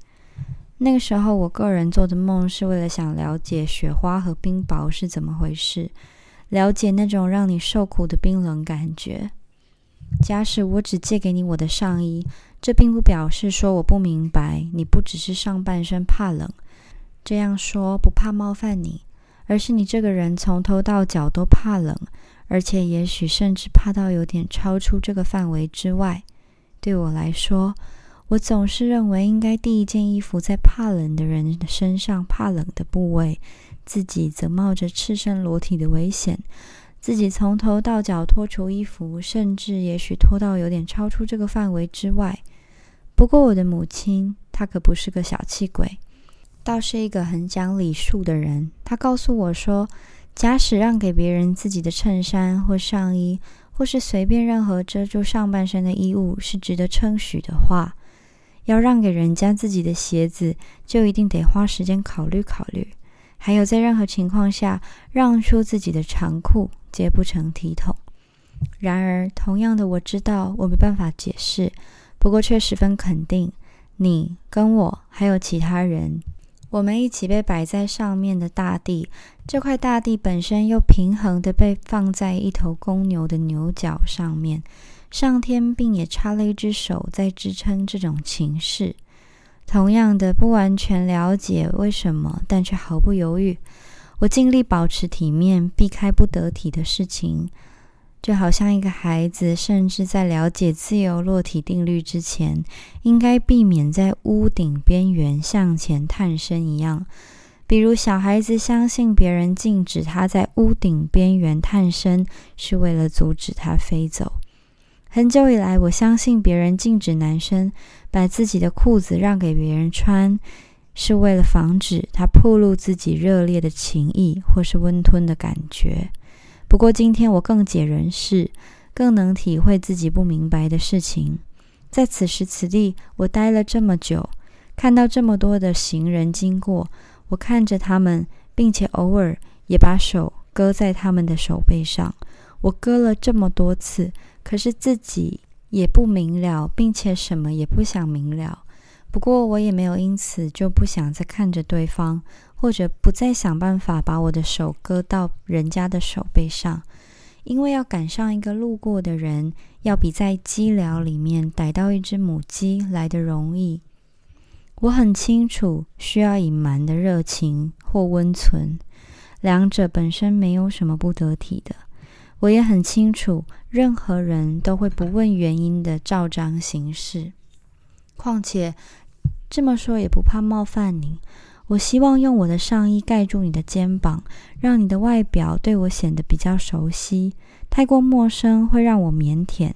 那个时候，我个人做的梦是为了想了解雪花和冰雹是怎么回事，了解那种让你受苦的冰冷感觉。假使我只借给你我的上衣，这并不表示说我不明白你不只是上半身怕冷。这样说不怕冒犯你。而是你这个人从头到脚都怕冷，而且也许甚至怕到有点超出这个范围之外。对我来说，我总是认为应该第一件衣服在怕冷的人身上怕冷的部位，自己则冒着赤身裸体的危险，自己从头到脚脱除衣服，甚至也许脱到有点超出这个范围之外。不过我的母亲，她可不是个小气鬼。倒是一个很讲礼数的人。他告诉我说，假使让给别人自己的衬衫或上衣，或是随便任何遮住上半身的衣物是值得称许的话，要让给人家自己的鞋子，就一定得花时间考虑考虑。还有，在任何情况下让出自己的长裤，皆不成体统。然而，同样的，我知道我没办法解释，不过却十分肯定，你跟我还有其他人。我们一起被摆在上面的大地，这块大地本身又平衡的被放在一头公牛的牛角上面。上天并也插了一只手在支撑这种情势。同样的，不完全了解为什么，但却毫不犹豫。我尽力保持体面，避开不得体的事情。就好像一个孩子，甚至在了解自由落体定律之前，应该避免在屋顶边缘向前探身一样。比如，小孩子相信别人禁止他在屋顶边缘探身，是为了阻止他飞走。很久以来，我相信别人禁止男生把自己的裤子让给别人穿，是为了防止他暴露自己热烈的情意或是温吞的感觉。不过今天我更解人事，更能体会自己不明白的事情。在此时此地，我待了这么久，看到这么多的行人经过，我看着他们，并且偶尔也把手搁在他们的手背上。我搁了这么多次，可是自己也不明了，并且什么也不想明了。不过我也没有因此就不想再看着对方。或者不再想办法把我的手搁到人家的手背上，因为要赶上一个路过的人，要比在鸡寮里面逮到一只母鸡来的容易。我很清楚，需要隐瞒的热情或温存，两者本身没有什么不得体的。我也很清楚，任何人都会不问原因的照章行事。况且这么说也不怕冒犯你。我希望用我的上衣盖住你的肩膀，让你的外表对我显得比较熟悉。太过陌生会让我腼腆。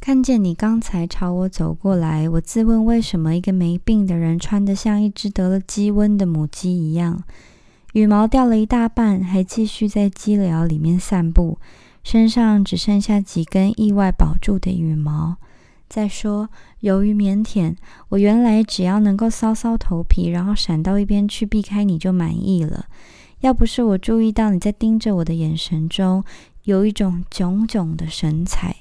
看见你刚才朝我走过来，我自问为什么一个没病的人穿得像一只得了鸡瘟的母鸡一样，羽毛掉了一大半，还继续在鸡寮里面散步，身上只剩下几根意外保住的羽毛。再说，由于腼腆，我原来只要能够搔搔头皮，然后闪到一边去避开你就满意了。要不是我注意到你在盯着我的眼神中有一种炯炯的神采，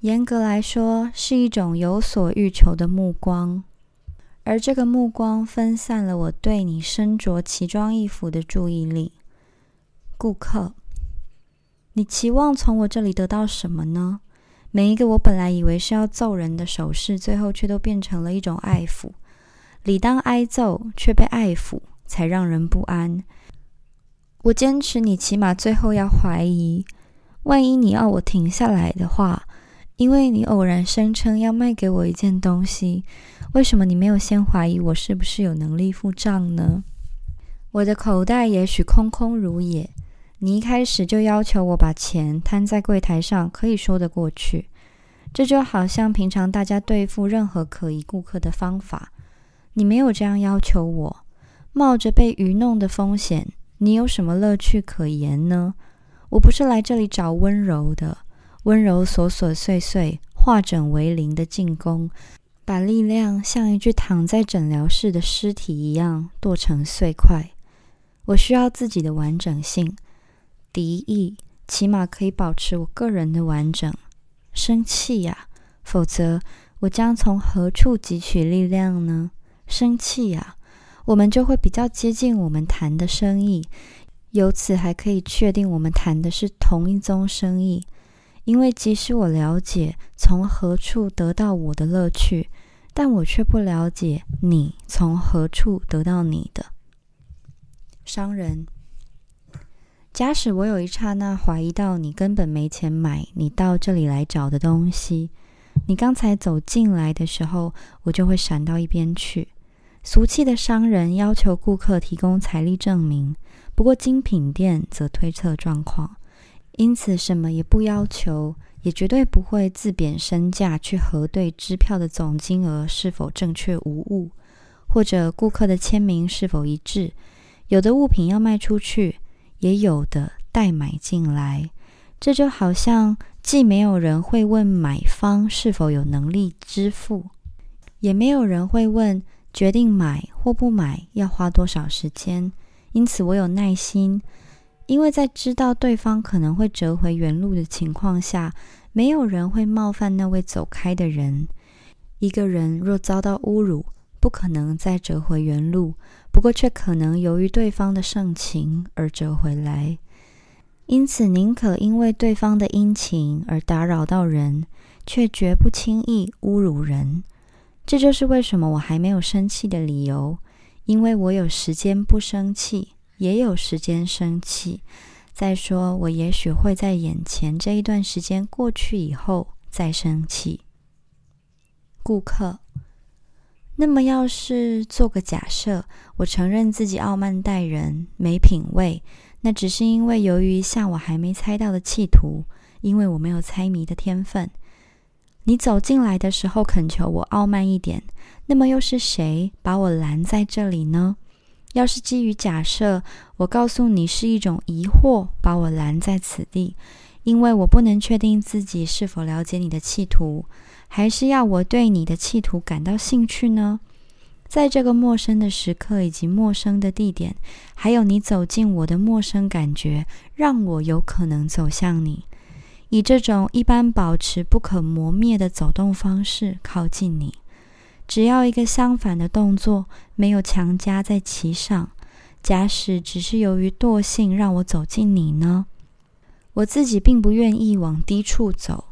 严格来说是一种有所欲求的目光，而这个目光分散了我对你身着奇装异服的注意力。顾客，你期望从我这里得到什么呢？每一个我本来以为是要揍人的手势，最后却都变成了一种爱抚。理当挨揍，却被爱抚，才让人不安。我坚持，你起码最后要怀疑。万一你要我停下来的话，因为你偶然声称要卖给我一件东西，为什么你没有先怀疑我是不是有能力付账呢？我的口袋也许空空如也。你一开始就要求我把钱摊在柜台上，可以说得过去。这就好像平常大家对付任何可疑顾客的方法。你没有这样要求我，冒着被愚弄的风险，你有什么乐趣可言呢？我不是来这里找温柔的，温柔琐琐碎碎化整为零的进攻，把力量像一具躺在诊疗室的尸体一样剁成碎块。我需要自己的完整性。敌意，起码可以保持我个人的完整。生气呀，否则我将从何处汲取力量呢？生气呀，我们就会比较接近我们谈的生意，由此还可以确定我们谈的是同一宗生意。因为即使我了解从何处得到我的乐趣，但我却不了解你从何处得到你的。商人。假使我有一刹那怀疑到你根本没钱买你到这里来找的东西，你刚才走进来的时候，我就会闪到一边去。俗气的商人要求顾客提供财力证明，不过精品店则推测状况，因此什么也不要求，也绝对不会自贬身价去核对支票的总金额是否正确无误，或者顾客的签名是否一致。有的物品要卖出去。也有的代买进来，这就好像既没有人会问买方是否有能力支付，也没有人会问决定买或不买要花多少时间。因此，我有耐心，因为在知道对方可能会折回原路的情况下，没有人会冒犯那位走开的人。一个人若遭到侮辱，不可能再折回原路。不过，却可能由于对方的盛情而折回来，因此宁可因为对方的殷勤而打扰到人，却绝不轻易侮辱人。这就是为什么我还没有生气的理由，因为我有时间不生气，也有时间生气。再说，我也许会在眼前这一段时间过去以后再生气。顾客。那么，要是做个假设，我承认自己傲慢待人、没品味，那只是因为由于一项我还没猜到的企图，因为我没有猜谜的天分。你走进来的时候恳求我傲慢一点，那么又是谁把我拦在这里呢？要是基于假设，我告诉你是一种疑惑把我拦在此地，因为我不能确定自己是否了解你的企图。还是要我对你的企图感到兴趣呢？在这个陌生的时刻以及陌生的地点，还有你走进我的陌生感觉，让我有可能走向你，以这种一般保持不可磨灭的走动方式靠近你。只要一个相反的动作，没有强加在其上。假使只是由于惰性让我走近你呢？我自己并不愿意往低处走。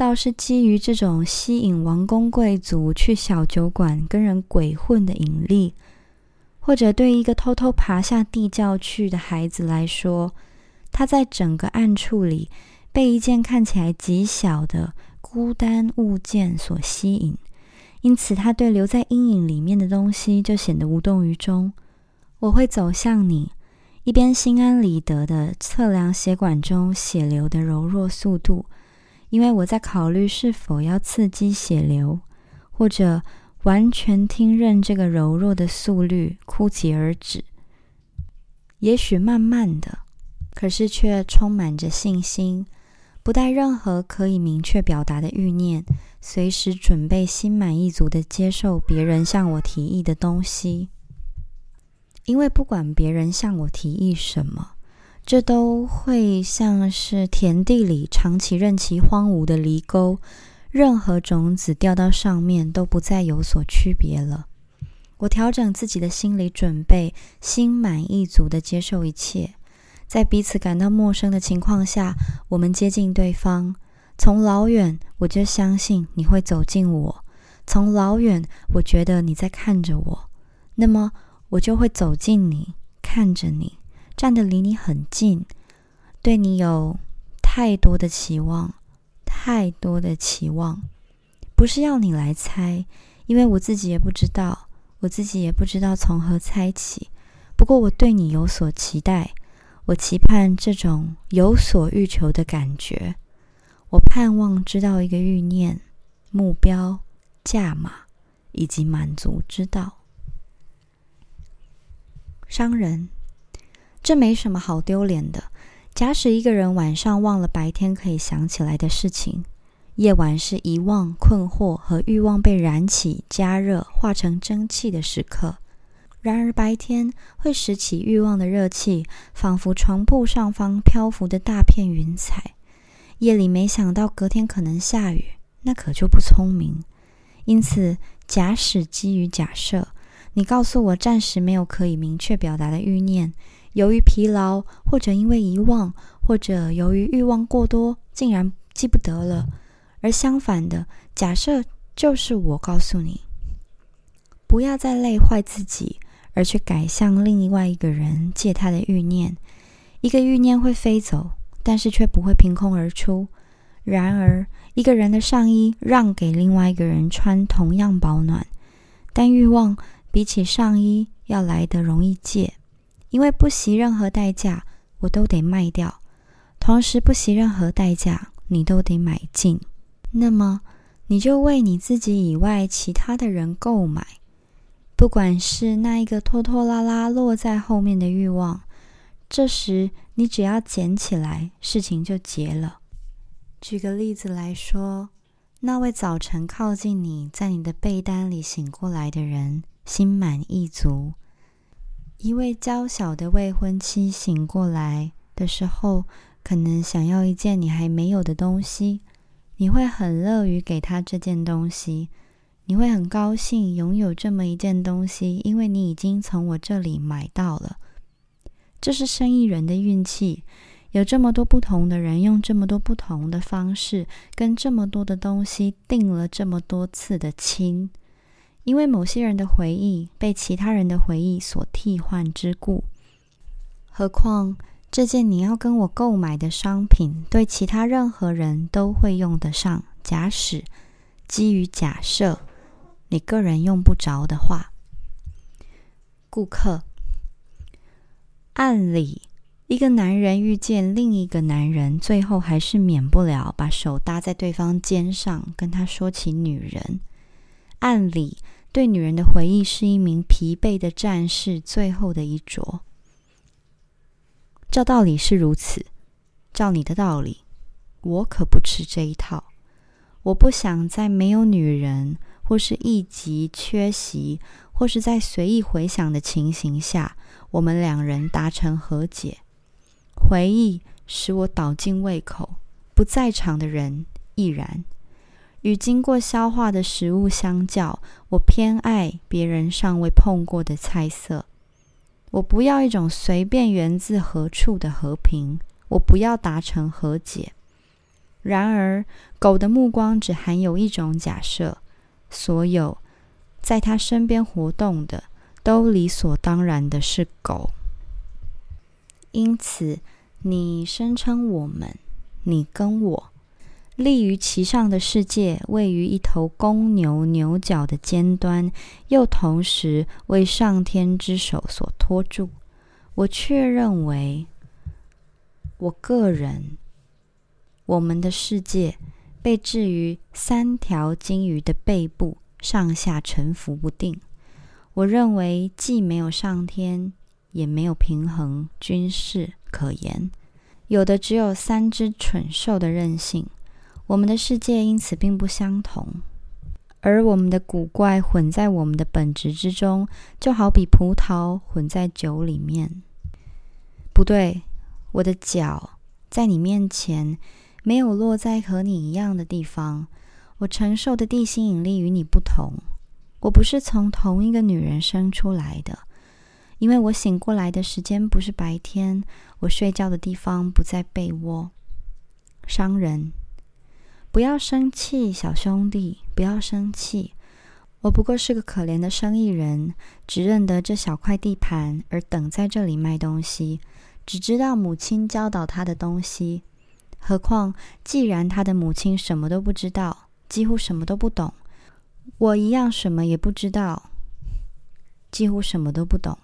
倒是基于这种吸引王公贵族去小酒馆跟人鬼混的引力，或者对一个偷偷爬下地窖去的孩子来说，他在整个暗处里被一件看起来极小的孤单物件所吸引，因此他对留在阴影里面的东西就显得无动于衷。我会走向你，一边心安理得的测量血管中血流的柔弱速度。因为我在考虑是否要刺激血流，或者完全听任这个柔弱的速率枯竭而止。也许慢慢的，可是却充满着信心，不带任何可以明确表达的欲念，随时准备心满意足的接受别人向我提议的东西。因为不管别人向我提议什么。这都会像是田地里长期任其荒芜的犁沟，任何种子掉到上面都不再有所区别了。我调整自己的心理准备，心满意足的接受一切。在彼此感到陌生的情况下，我们接近对方。从老远我就相信你会走近我，从老远我觉得你在看着我，那么我就会走近你，看着你。站得离你很近，对你有太多的期望，太多的期望，不是要你来猜，因为我自己也不知道，我自己也不知道从何猜起。不过我对你有所期待，我期盼这种有所欲求的感觉，我盼望知道一个欲念、目标、价码以及满足之道。商人。这没什么好丢脸的。假使一个人晚上忘了白天可以想起来的事情，夜晚是遗忘、困惑和欲望被燃起、加热、化成蒸汽的时刻。然而白天会拾起欲望的热气，仿佛床铺上方漂浮的大片云彩。夜里没想到隔天可能下雨，那可就不聪明。因此，假使基于假设，你告诉我暂时没有可以明确表达的欲念，由于疲劳，或者因为遗忘，或者由于欲望过多，竟然记不得了。而相反的假设就是我告诉你，不要再累坏自己。而去改向另外一个人借他的欲念，一个欲念会飞走，但是却不会凭空而出。然而，一个人的上衣让给另外一个人穿，同样保暖。但欲望比起上衣要来得容易借，因为不惜任何代价，我都得卖掉；同时不惜任何代价，你都得买进。那么，你就为你自己以外其他的人购买。不管是那一个拖拖拉拉落在后面的欲望，这时你只要捡起来，事情就结了。举个例子来说，那位早晨靠近你在你的被单里醒过来的人，心满意足；一位娇小的未婚妻醒过来的时候，可能想要一件你还没有的东西，你会很乐于给他这件东西。你会很高兴拥有这么一件东西，因为你已经从我这里买到了。这是生意人的运气，有这么多不同的人用这么多不同的方式，跟这么多的东西订了这么多次的亲，因为某些人的回忆被其他人的回忆所替换之故。何况这件你要跟我购买的商品，对其他任何人都会用得上。假使基于假设。你个人用不着的话，顾客。按理，一个男人遇见另一个男人，最后还是免不了把手搭在对方肩上，跟他说起女人。按理，对女人的回忆是一名疲惫的战士最后的一着。照道理是如此，照你的道理，我可不吃这一套。我不想在没有女人。或是一急缺席，或是在随意回想的情形下，我们两人达成和解。回忆使我倒进胃口，不在场的人亦然。与经过消化的食物相较，我偏爱别人尚未碰过的菜色。我不要一种随便源自何处的和平，我不要达成和解。然而，狗的目光只含有一种假设。所有在他身边活动的，都理所当然的是狗。因此，你声称我们，你跟我立于其上的世界，位于一头公牛牛角的尖端，又同时为上天之手所托住。我却认为，我个人，我们的世界。被置于三条金鱼的背部，上下沉浮不定。我认为既没有上天，也没有平衡均势可言，有的只有三只蠢兽的任性。我们的世界因此并不相同，而我们的古怪混在我们的本质之中，就好比葡萄混在酒里面。不对，我的脚在你面前。没有落在和你一样的地方，我承受的地心引力与你不同。我不是从同一个女人生出来的，因为我醒过来的时间不是白天，我睡觉的地方不在被窝。商人，不要生气，小兄弟，不要生气。我不过是个可怜的生意人，只认得这小块地盘，而等在这里卖东西，只知道母亲教导他的东西。何况，既然他的母亲什么都不知道，几乎什么都不懂，我一样什么也不知道，几乎什么都不懂。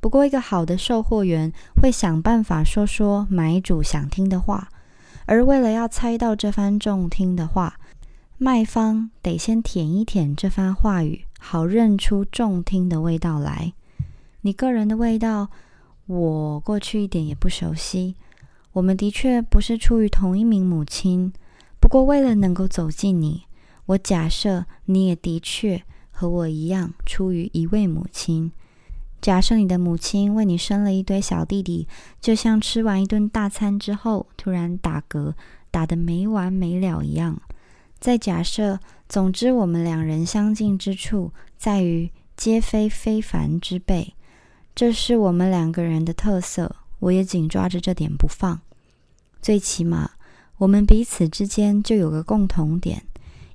不过，一个好的售货员会想办法说说买主想听的话，而为了要猜到这番中听的话，卖方得先舔一舔这番话语，好认出中听的味道来。你个人的味道，我过去一点也不熟悉。我们的确不是出于同一名母亲，不过为了能够走近你，我假设你也的确和我一样出于一位母亲。假设你的母亲为你生了一堆小弟弟，就像吃完一顿大餐之后突然打嗝，打得没完没了一样。再假设，总之我们两人相近之处在于皆非非凡之辈，这是我们两个人的特色，我也紧抓着这点不放。最起码，我们彼此之间就有个共同点，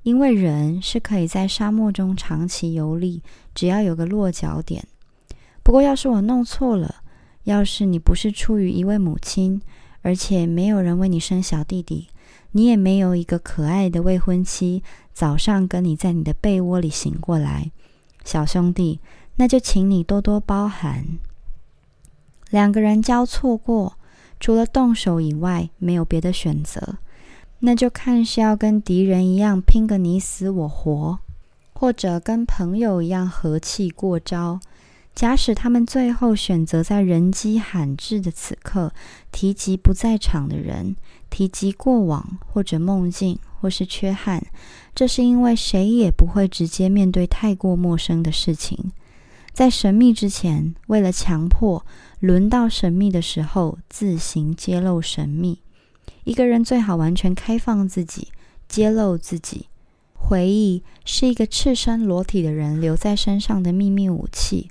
因为人是可以在沙漠中长期游历，只要有个落脚点。不过，要是我弄错了，要是你不是出于一位母亲，而且没有人为你生小弟弟，你也没有一个可爱的未婚妻，早上跟你在你的被窝里醒过来，小兄弟，那就请你多多包涵。两个人交错过，除了动手以外，没有别的选择，那就看是要跟敌人一样拼个你死我活，或者跟朋友一样和气过招。假使他们最后选择在人迹罕至的此刻提及不在场的人，提及过往或者梦境或是缺憾，这是因为谁也不会直接面对太过陌生的事情。在神秘之前，为了强迫轮到神秘的时候自行揭露神秘，一个人最好完全开放自己，揭露自己。回忆是一个赤身裸体的人留在身上的秘密武器。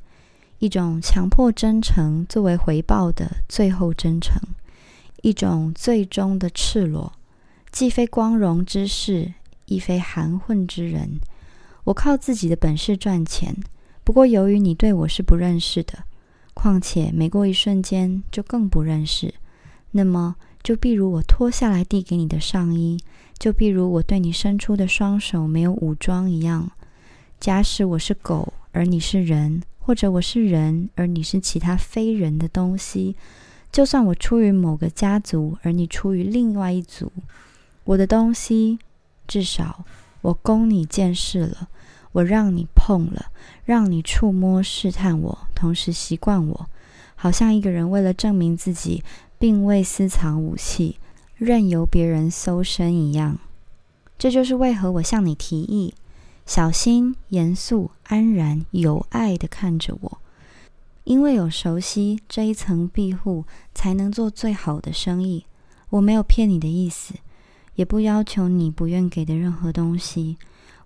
一种强迫真诚作为回报的最后真诚，一种最终的赤裸，既非光荣之事，亦非含混之人。我靠自己的本事赚钱，不过由于你对我是不认识的，况且每过一瞬间就更不认识。那么，就譬如我脱下来递给你的上衣，就譬如我对你伸出的双手没有武装一样。假使我是狗，而你是人。或者我是人，而你是其他非人的东西。就算我出于某个家族，而你出于另外一族，我的东西，至少我供你见识了，我让你碰了，让你触摸试探我，同时习惯我，好像一个人为了证明自己并未私藏武器，任由别人搜身一样。这就是为何我向你提议。小心、严肃、安然、有爱的看着我，因为有熟悉这一层庇护，才能做最好的生意。我没有骗你的意思，也不要求你不愿给的任何东西。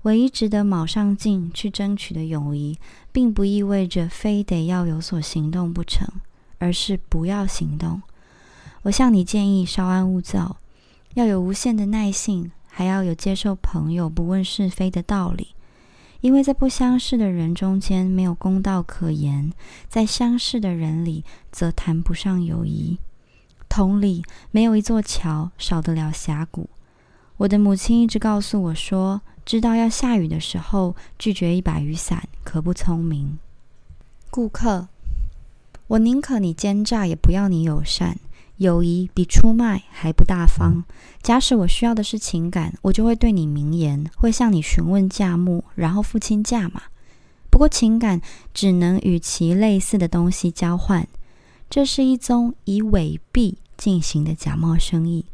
唯一值得卯上劲去争取的友谊，并不意味着非得要有所行动不成，而是不要行动。我向你建议：稍安勿躁，要有无限的耐性。还要有接受朋友不问是非的道理，因为在不相识的人中间没有公道可言，在相识的人里则谈不上友谊。同理，没有一座桥少得了峡谷。我的母亲一直告诉我说，知道要下雨的时候拒绝一把雨伞，可不聪明。顾客，我宁可你奸诈，也不要你友善。友谊比出卖还不大方。假使我需要的是情感，我就会对你明言，会向你询问价目，然后付清价码。不过情感只能与其类似的东西交换。这是一宗以伪币进行的假冒生意，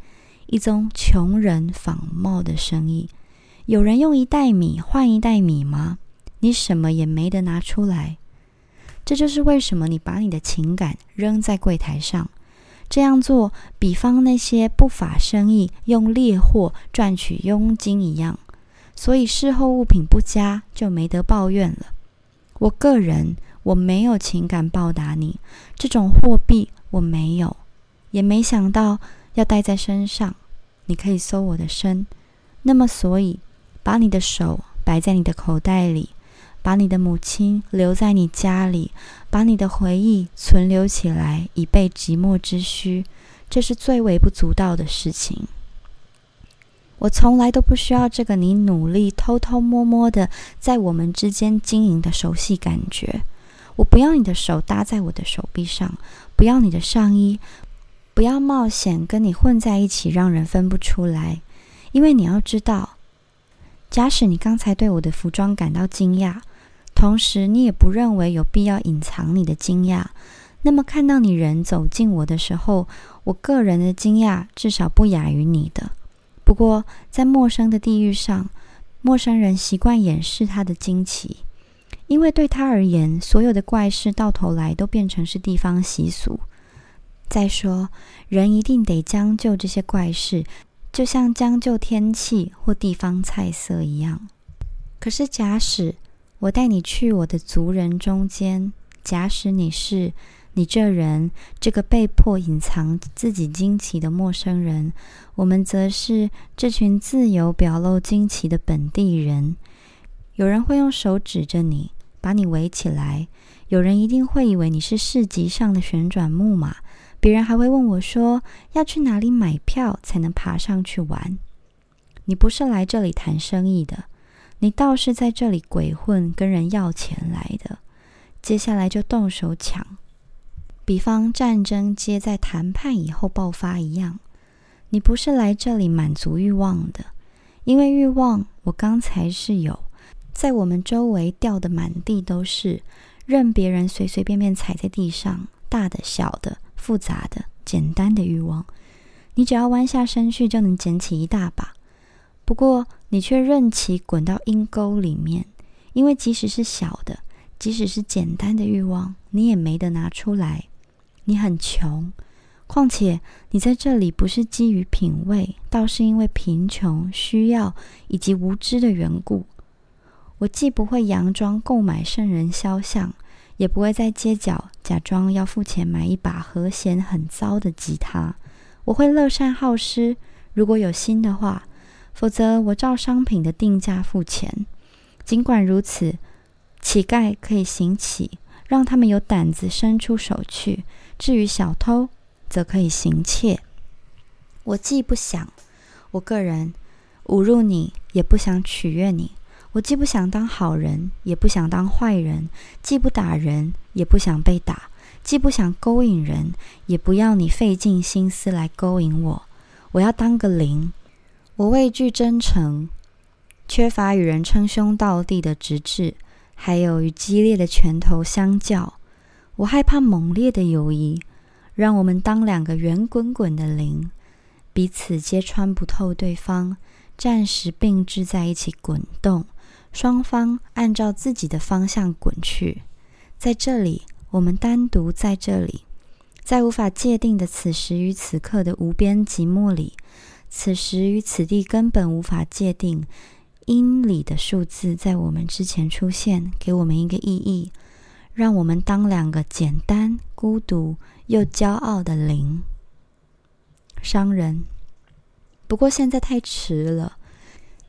一宗穷人仿冒的生意。有人用一袋米换一袋米吗？你什么也没得拿出来。这就是为什么你把你的情感扔在柜台上。这样做，比方那些不法生意用劣货赚取佣金一样，所以事后物品不佳就没得抱怨了。我个人我没有情感报答你，这种货币我没有，也没想到要带在身上。你可以搜我的身，那么所以把你的手摆在你的口袋里。把你的母亲留在你家里，把你的回忆存留起来，以备寂寞之需，这是最微不足道的事情。我从来都不需要这个你努力偷偷摸摸的在我们之间经营的熟悉感觉。我不要你的手搭在我的手臂上，不要你的上衣，不要冒险跟你混在一起，让人分不出来。因为你要知道，假使你刚才对我的服装感到惊讶。同时，你也不认为有必要隐藏你的惊讶。那么，看到你人走近我的时候，我个人的惊讶至少不亚于你的。不过，在陌生的地域上，陌生人习惯掩饰他的惊奇，因为对他而言，所有的怪事到头来都变成是地方习俗。再说，人一定得将就这些怪事，就像将就天气或地方菜色一样。可是，假使我带你去我的族人中间，假使你是你这人，这个被迫隐藏自己惊奇的陌生人，我们则是这群自由表露惊奇的本地人。有人会用手指着你。把你围起来，有人一定会以为你是市集上的旋转木马，别人还会问我说要去哪里买票才能爬上去玩。你不是来这里谈生意的，你倒是在这里鬼混，跟人要钱来的。接下来就动手抢，比方战争皆在谈判以后爆发一样。你不是来这里满足欲望的，因为欲望我刚才是有。在我们周围掉的满地都是，任别人随随便便踩在地上，大的、小的、复杂的、简单的欲望，你只要弯下身去就能捡起一大把。不过你却任其滚到阴沟里面，因为即使是小的，即使是简单的欲望，你也没得拿出来。你很穷，况且你在这里不是基于品味，倒是因为贫穷、需要以及无知的缘故。我既不会佯装购买圣人肖像，也不会在街角假装要付钱买一把和弦很糟的吉他。我会乐善好施，如果有心的话；否则，我照商品的定价付钱。尽管如此，乞丐可以行乞，让他们有胆子伸出手去；至于小偷，则可以行窃。我既不想，我个人侮辱你，也不想取悦你。我既不想当好人，也不想当坏人；既不打人，也不想被打；既不想勾引人，也不要你费尽心思来勾引我。我要当个零。我畏惧真诚，缺乏与人称兄道弟的直至，还有与激烈的拳头相较。我害怕猛烈的友谊。让我们当两个圆滚滚的零，彼此皆穿不透对方，暂时并置在一起滚动。双方按照自己的方向滚去，在这里，我们单独在这里，在无法界定的此时与此刻的无边寂寞里，此时与此地根本无法界定。英里的数字在我们之前出现，给我们一个意义，让我们当两个简单、孤独又骄傲的零商人。不过现在太迟了，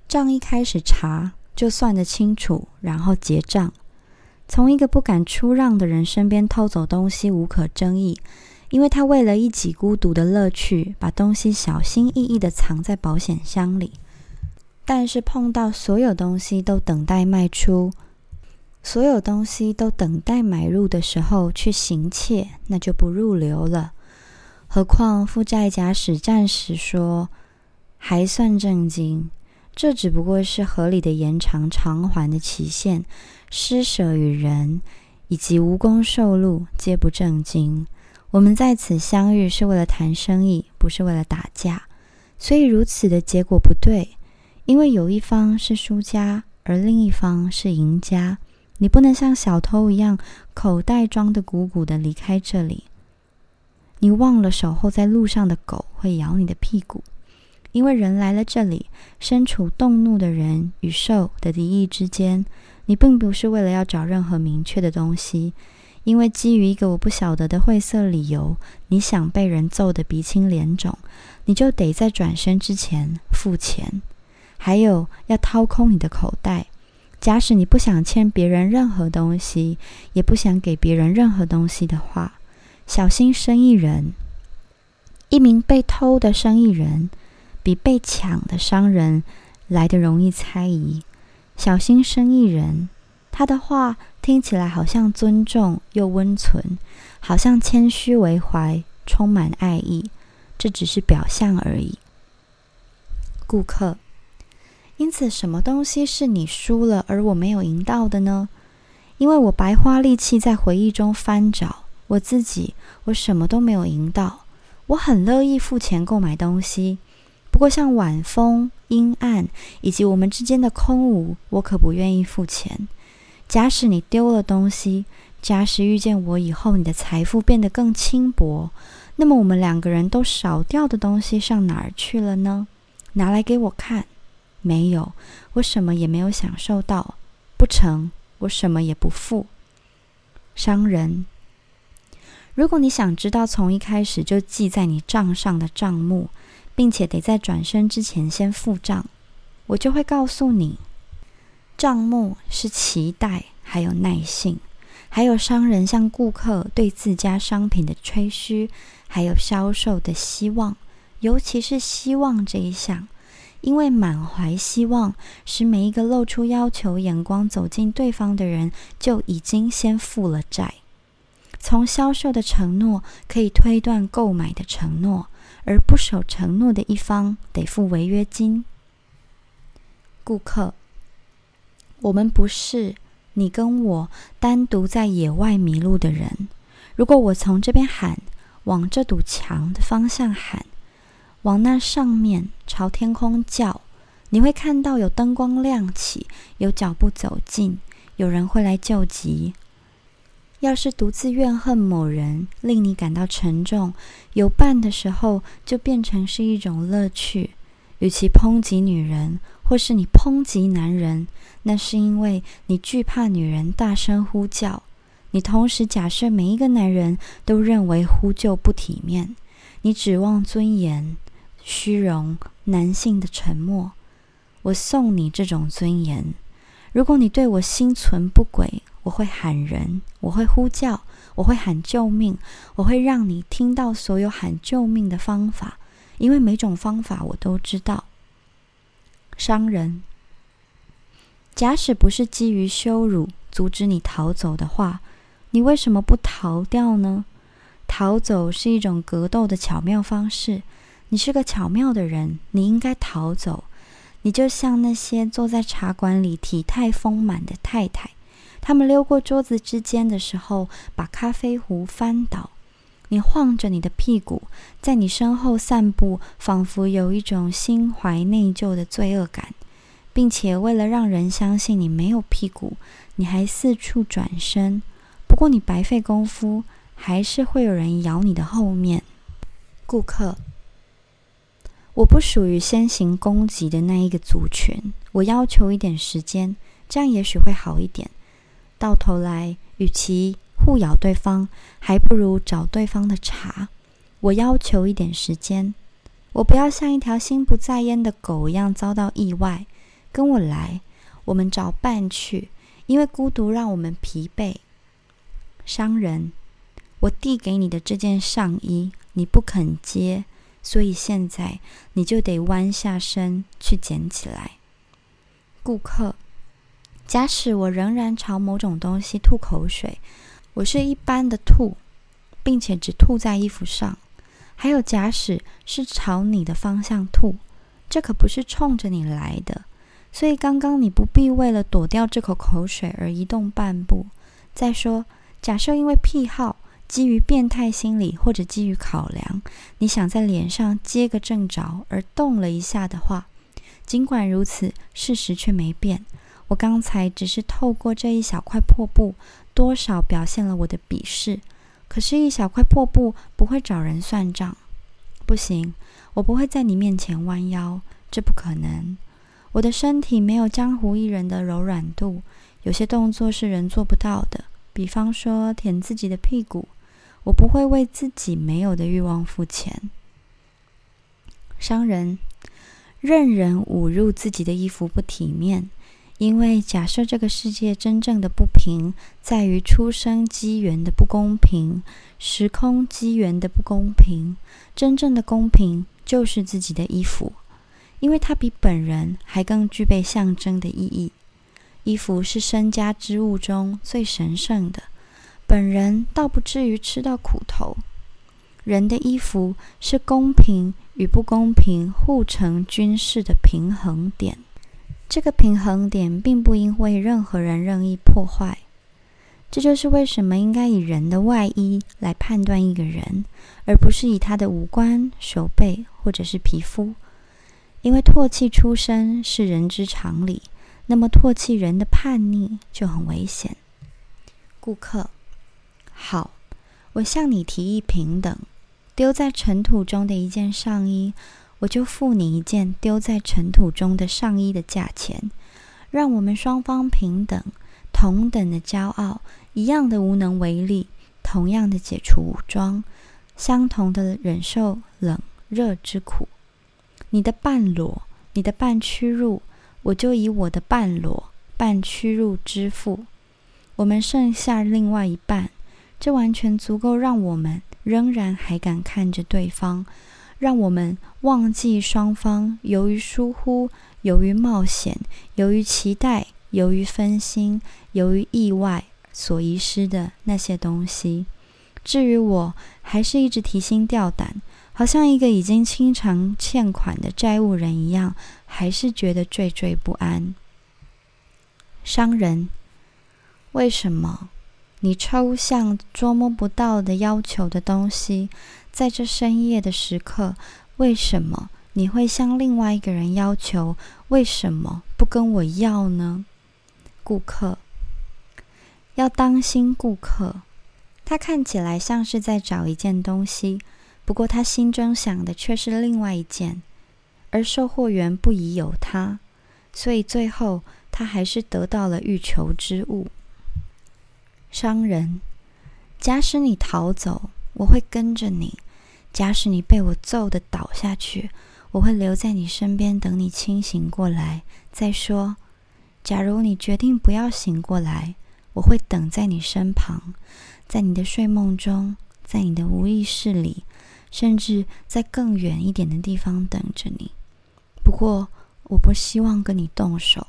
账一开始查。就算得清楚，然后结账。从一个不敢出让的人身边偷走东西无可争议，因为他为了一己孤独的乐趣，把东西小心翼翼地藏在保险箱里。但是碰到所有东西都等待卖出，所有东西都等待买入的时候去行窃，那就不入流了。何况负债假使暂时说还算正经。这只不过是合理的延长偿还的期限，施舍与人以及无功受禄皆不正经。我们在此相遇是为了谈生意，不是为了打架，所以如此的结果不对。因为有一方是输家，而另一方是赢家。你不能像小偷一样，口袋装得鼓鼓的离开这里。你忘了守候在路上的狗会咬你的屁股。因为人来了这里，身处动怒的人与兽的敌意之间，你并不是为了要找任何明确的东西，因为基于一个我不晓得的晦涩理由，你想被人揍得鼻青脸肿，你就得在转身之前付钱，还有要掏空你的口袋。假使你不想欠别人任何东西，也不想给别人任何东西的话，小心生意人，一名被偷的生意人。比被抢的商人来的容易猜疑，小心生意人。他的话听起来好像尊重又温存，好像谦虚为怀，充满爱意。这只是表象而已。顾客，因此什么东西是你输了而我没有赢到的呢？因为我白花力气在回忆中翻找我自己，我什么都没有赢到。我很乐意付钱购买东西。不过，像晚风、阴暗以及我们之间的空无，我可不愿意付钱。假使你丢了东西，假使遇见我以后，你的财富变得更轻薄，那么我们两个人都少掉的东西上哪儿去了呢？拿来给我看。没有，我什么也没有享受到。不成，我什么也不付。商人，如果你想知道从一开始就记在你账上的账目，并且得在转身之前先付账，我就会告诉你，账目是期待，还有耐性，还有商人向顾客对自家商品的吹嘘，还有销售的希望，尤其是希望这一项。因为满怀希望，使每一个露出要求眼光走进对方的人，就已经先付了债。从销售的承诺可以推断购买的承诺，而不守承诺的一方得付违约金。顾客，我们不是你跟我单独在野外迷路的人。如果我从这边喊，往这堵墙的方向喊。往那上面朝天空叫，你会看到有灯光亮起，有脚步走近，有人会来救急。要是独自怨恨某人，令你感到沉重，有伴的时候就变成是一种乐趣。与其抨击女人，或是你抨击男人，那是因为你惧怕女人大声呼叫。你同时假设每一个男人都认为呼救不体面，你指望尊严。虚荣，男性的沉默。我送你这种尊严。如果你对我心存不轨，我会喊人，我会呼叫，我会喊救命，我会让你听到所有喊救命的方法，因为每种方法我都知道。商人，假使不是基于羞辱阻止你逃走的话，你为什么不逃掉呢？逃走是一种格斗的巧妙方式。你是个巧妙的人，你应该逃走。你就像那些坐在茶馆里体态丰满的太太，他们溜过桌子之间的时候，把咖啡壶翻倒。你晃着你的屁股，在你身后散步，仿佛有一种心怀内疚的罪恶感，并且为了让人相信你没有屁股，你还四处转身。不过你白费功夫，还是会有人咬你的后面。顾客。我不属于先行攻击的那一个族群。我要求一点时间，这样也许会好一点。到头来，与其互咬对方，还不如找对方的茬。我要求一点时间。我不要像一条心不在焉的狗一样遭到意外。跟我来，我们找伴去，因为孤独让我们疲惫。商人，我递给你的这件上衣，你不肯接。所以现在你就得弯下身去捡起来。顾客，假使我仍然朝某种东西吐口水，我是一般的吐，并且只吐在衣服上。还有，假使是朝你的方向吐，这可不是冲着你来的。所以刚刚你不必为了躲掉这口口水而移动半步。再说，假设因为癖好。基于变态心理，或者基于考量，你想在脸上接个正着而动了一下的话，尽管如此，事实却没变。我刚才只是透过这一小块破布，多少表现了我的鄙视。可是，一小块破布不会找人算账。不行，我不会在你面前弯腰，这不可能。我的身体没有江湖艺人的柔软度，有些动作是人做不到的，比方说舔自己的屁股。我不会为自己没有的欲望付钱。商人任人侮辱自己的衣服不体面，因为假设这个世界真正的不平在于出生机缘的不公平、时空机缘的不公平，真正的公平就是自己的衣服，因为它比本人还更具备象征的意义。衣服是身家之物中最神圣的。本人倒不至于吃到苦头。人的衣服是公平与不公平互成均势的平衡点，这个平衡点并不因为任何人任意破坏。这就是为什么应该以人的外衣来判断一个人，而不是以他的五官、手背或者是皮肤。因为唾弃出身是人之常理，那么唾弃人的叛逆就很危险。顾客，好，我向你提议平等，丢在尘土中的一件上衣，我就付你一件丢在尘土中的上衣的价钱，让我们双方平等，同等的骄傲，一样的无能为力，同样的解除武装，相同的忍受冷热之苦。你的半裸，你的半屈辱，我就以我的半裸半屈辱支付。我们剩下另外一半，这完全足够让我们仍然还敢看着对方，让我们忘记双方由于疏忽、由于冒险、由于期待、由于分心、由于意外所遗失的那些东西。至于我，还是一直提心吊胆，好像一个已经清偿欠款的债务人一样，还是觉得惴惴不安。商人。为什么你抽象捉摸不到的要求的东西，在这深夜的时刻，为什么你会向另外一个人要求？为什么不跟我要呢？顾客要当心，顾客他看起来像是在找一件东西，不过他心中想的却是另外一件，而售货员不疑有他，所以最后他还是得到了欲求之物。商人，假使你逃走，我会跟着你；假使你被我揍得倒下去，我会留在你身边等你清醒过来。再说，假如你决定不要醒过来，我会等在你身旁，在你的睡梦中，在你的无意识里，甚至在更远一点的地方等着你。不过，我不希望跟你动手，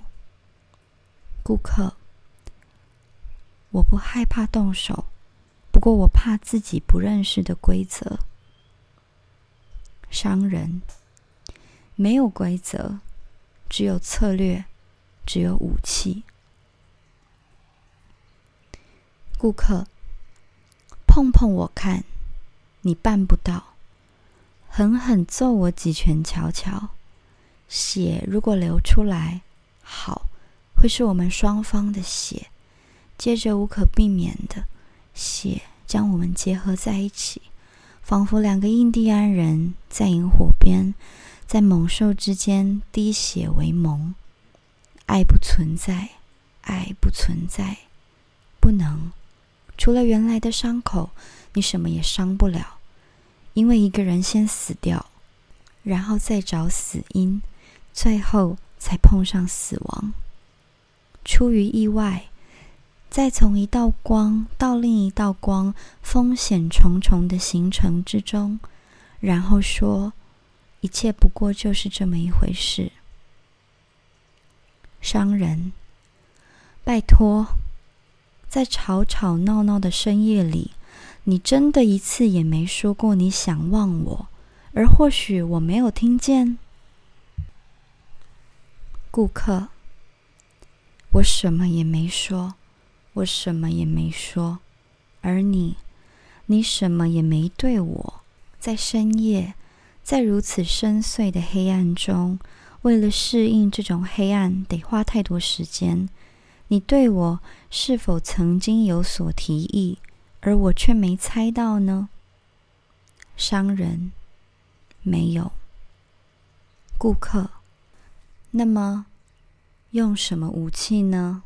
顾客。我不害怕动手，不过我怕自己不认识的规则。商人没有规则，只有策略，只有武器。顾客碰碰我看，你办不到。狠狠揍我几拳瞧瞧。血如果流出来，好，会是我们双方的血。接着，无可避免的血将我们结合在一起，仿佛两个印第安人在萤火边，在猛兽之间滴血为盟。爱不存在，爱不存在，不能。除了原来的伤口，你什么也伤不了，因为一个人先死掉，然后再找死因，最后才碰上死亡。出于意外。再从一道光到另一道光，风险重重的行程之中，然后说，一切不过就是这么一回事。商人，拜托，在吵吵闹闹的深夜里，你真的一次也没说过你想忘我，而或许我没有听见。顾客，我什么也没说。我什么也没说，而你，你什么也没对我。在深夜，在如此深邃的黑暗中，为了适应这种黑暗，得花太多时间。你对我是否曾经有所提议，而我却没猜到呢？商人，没有。顾客，那么用什么武器呢？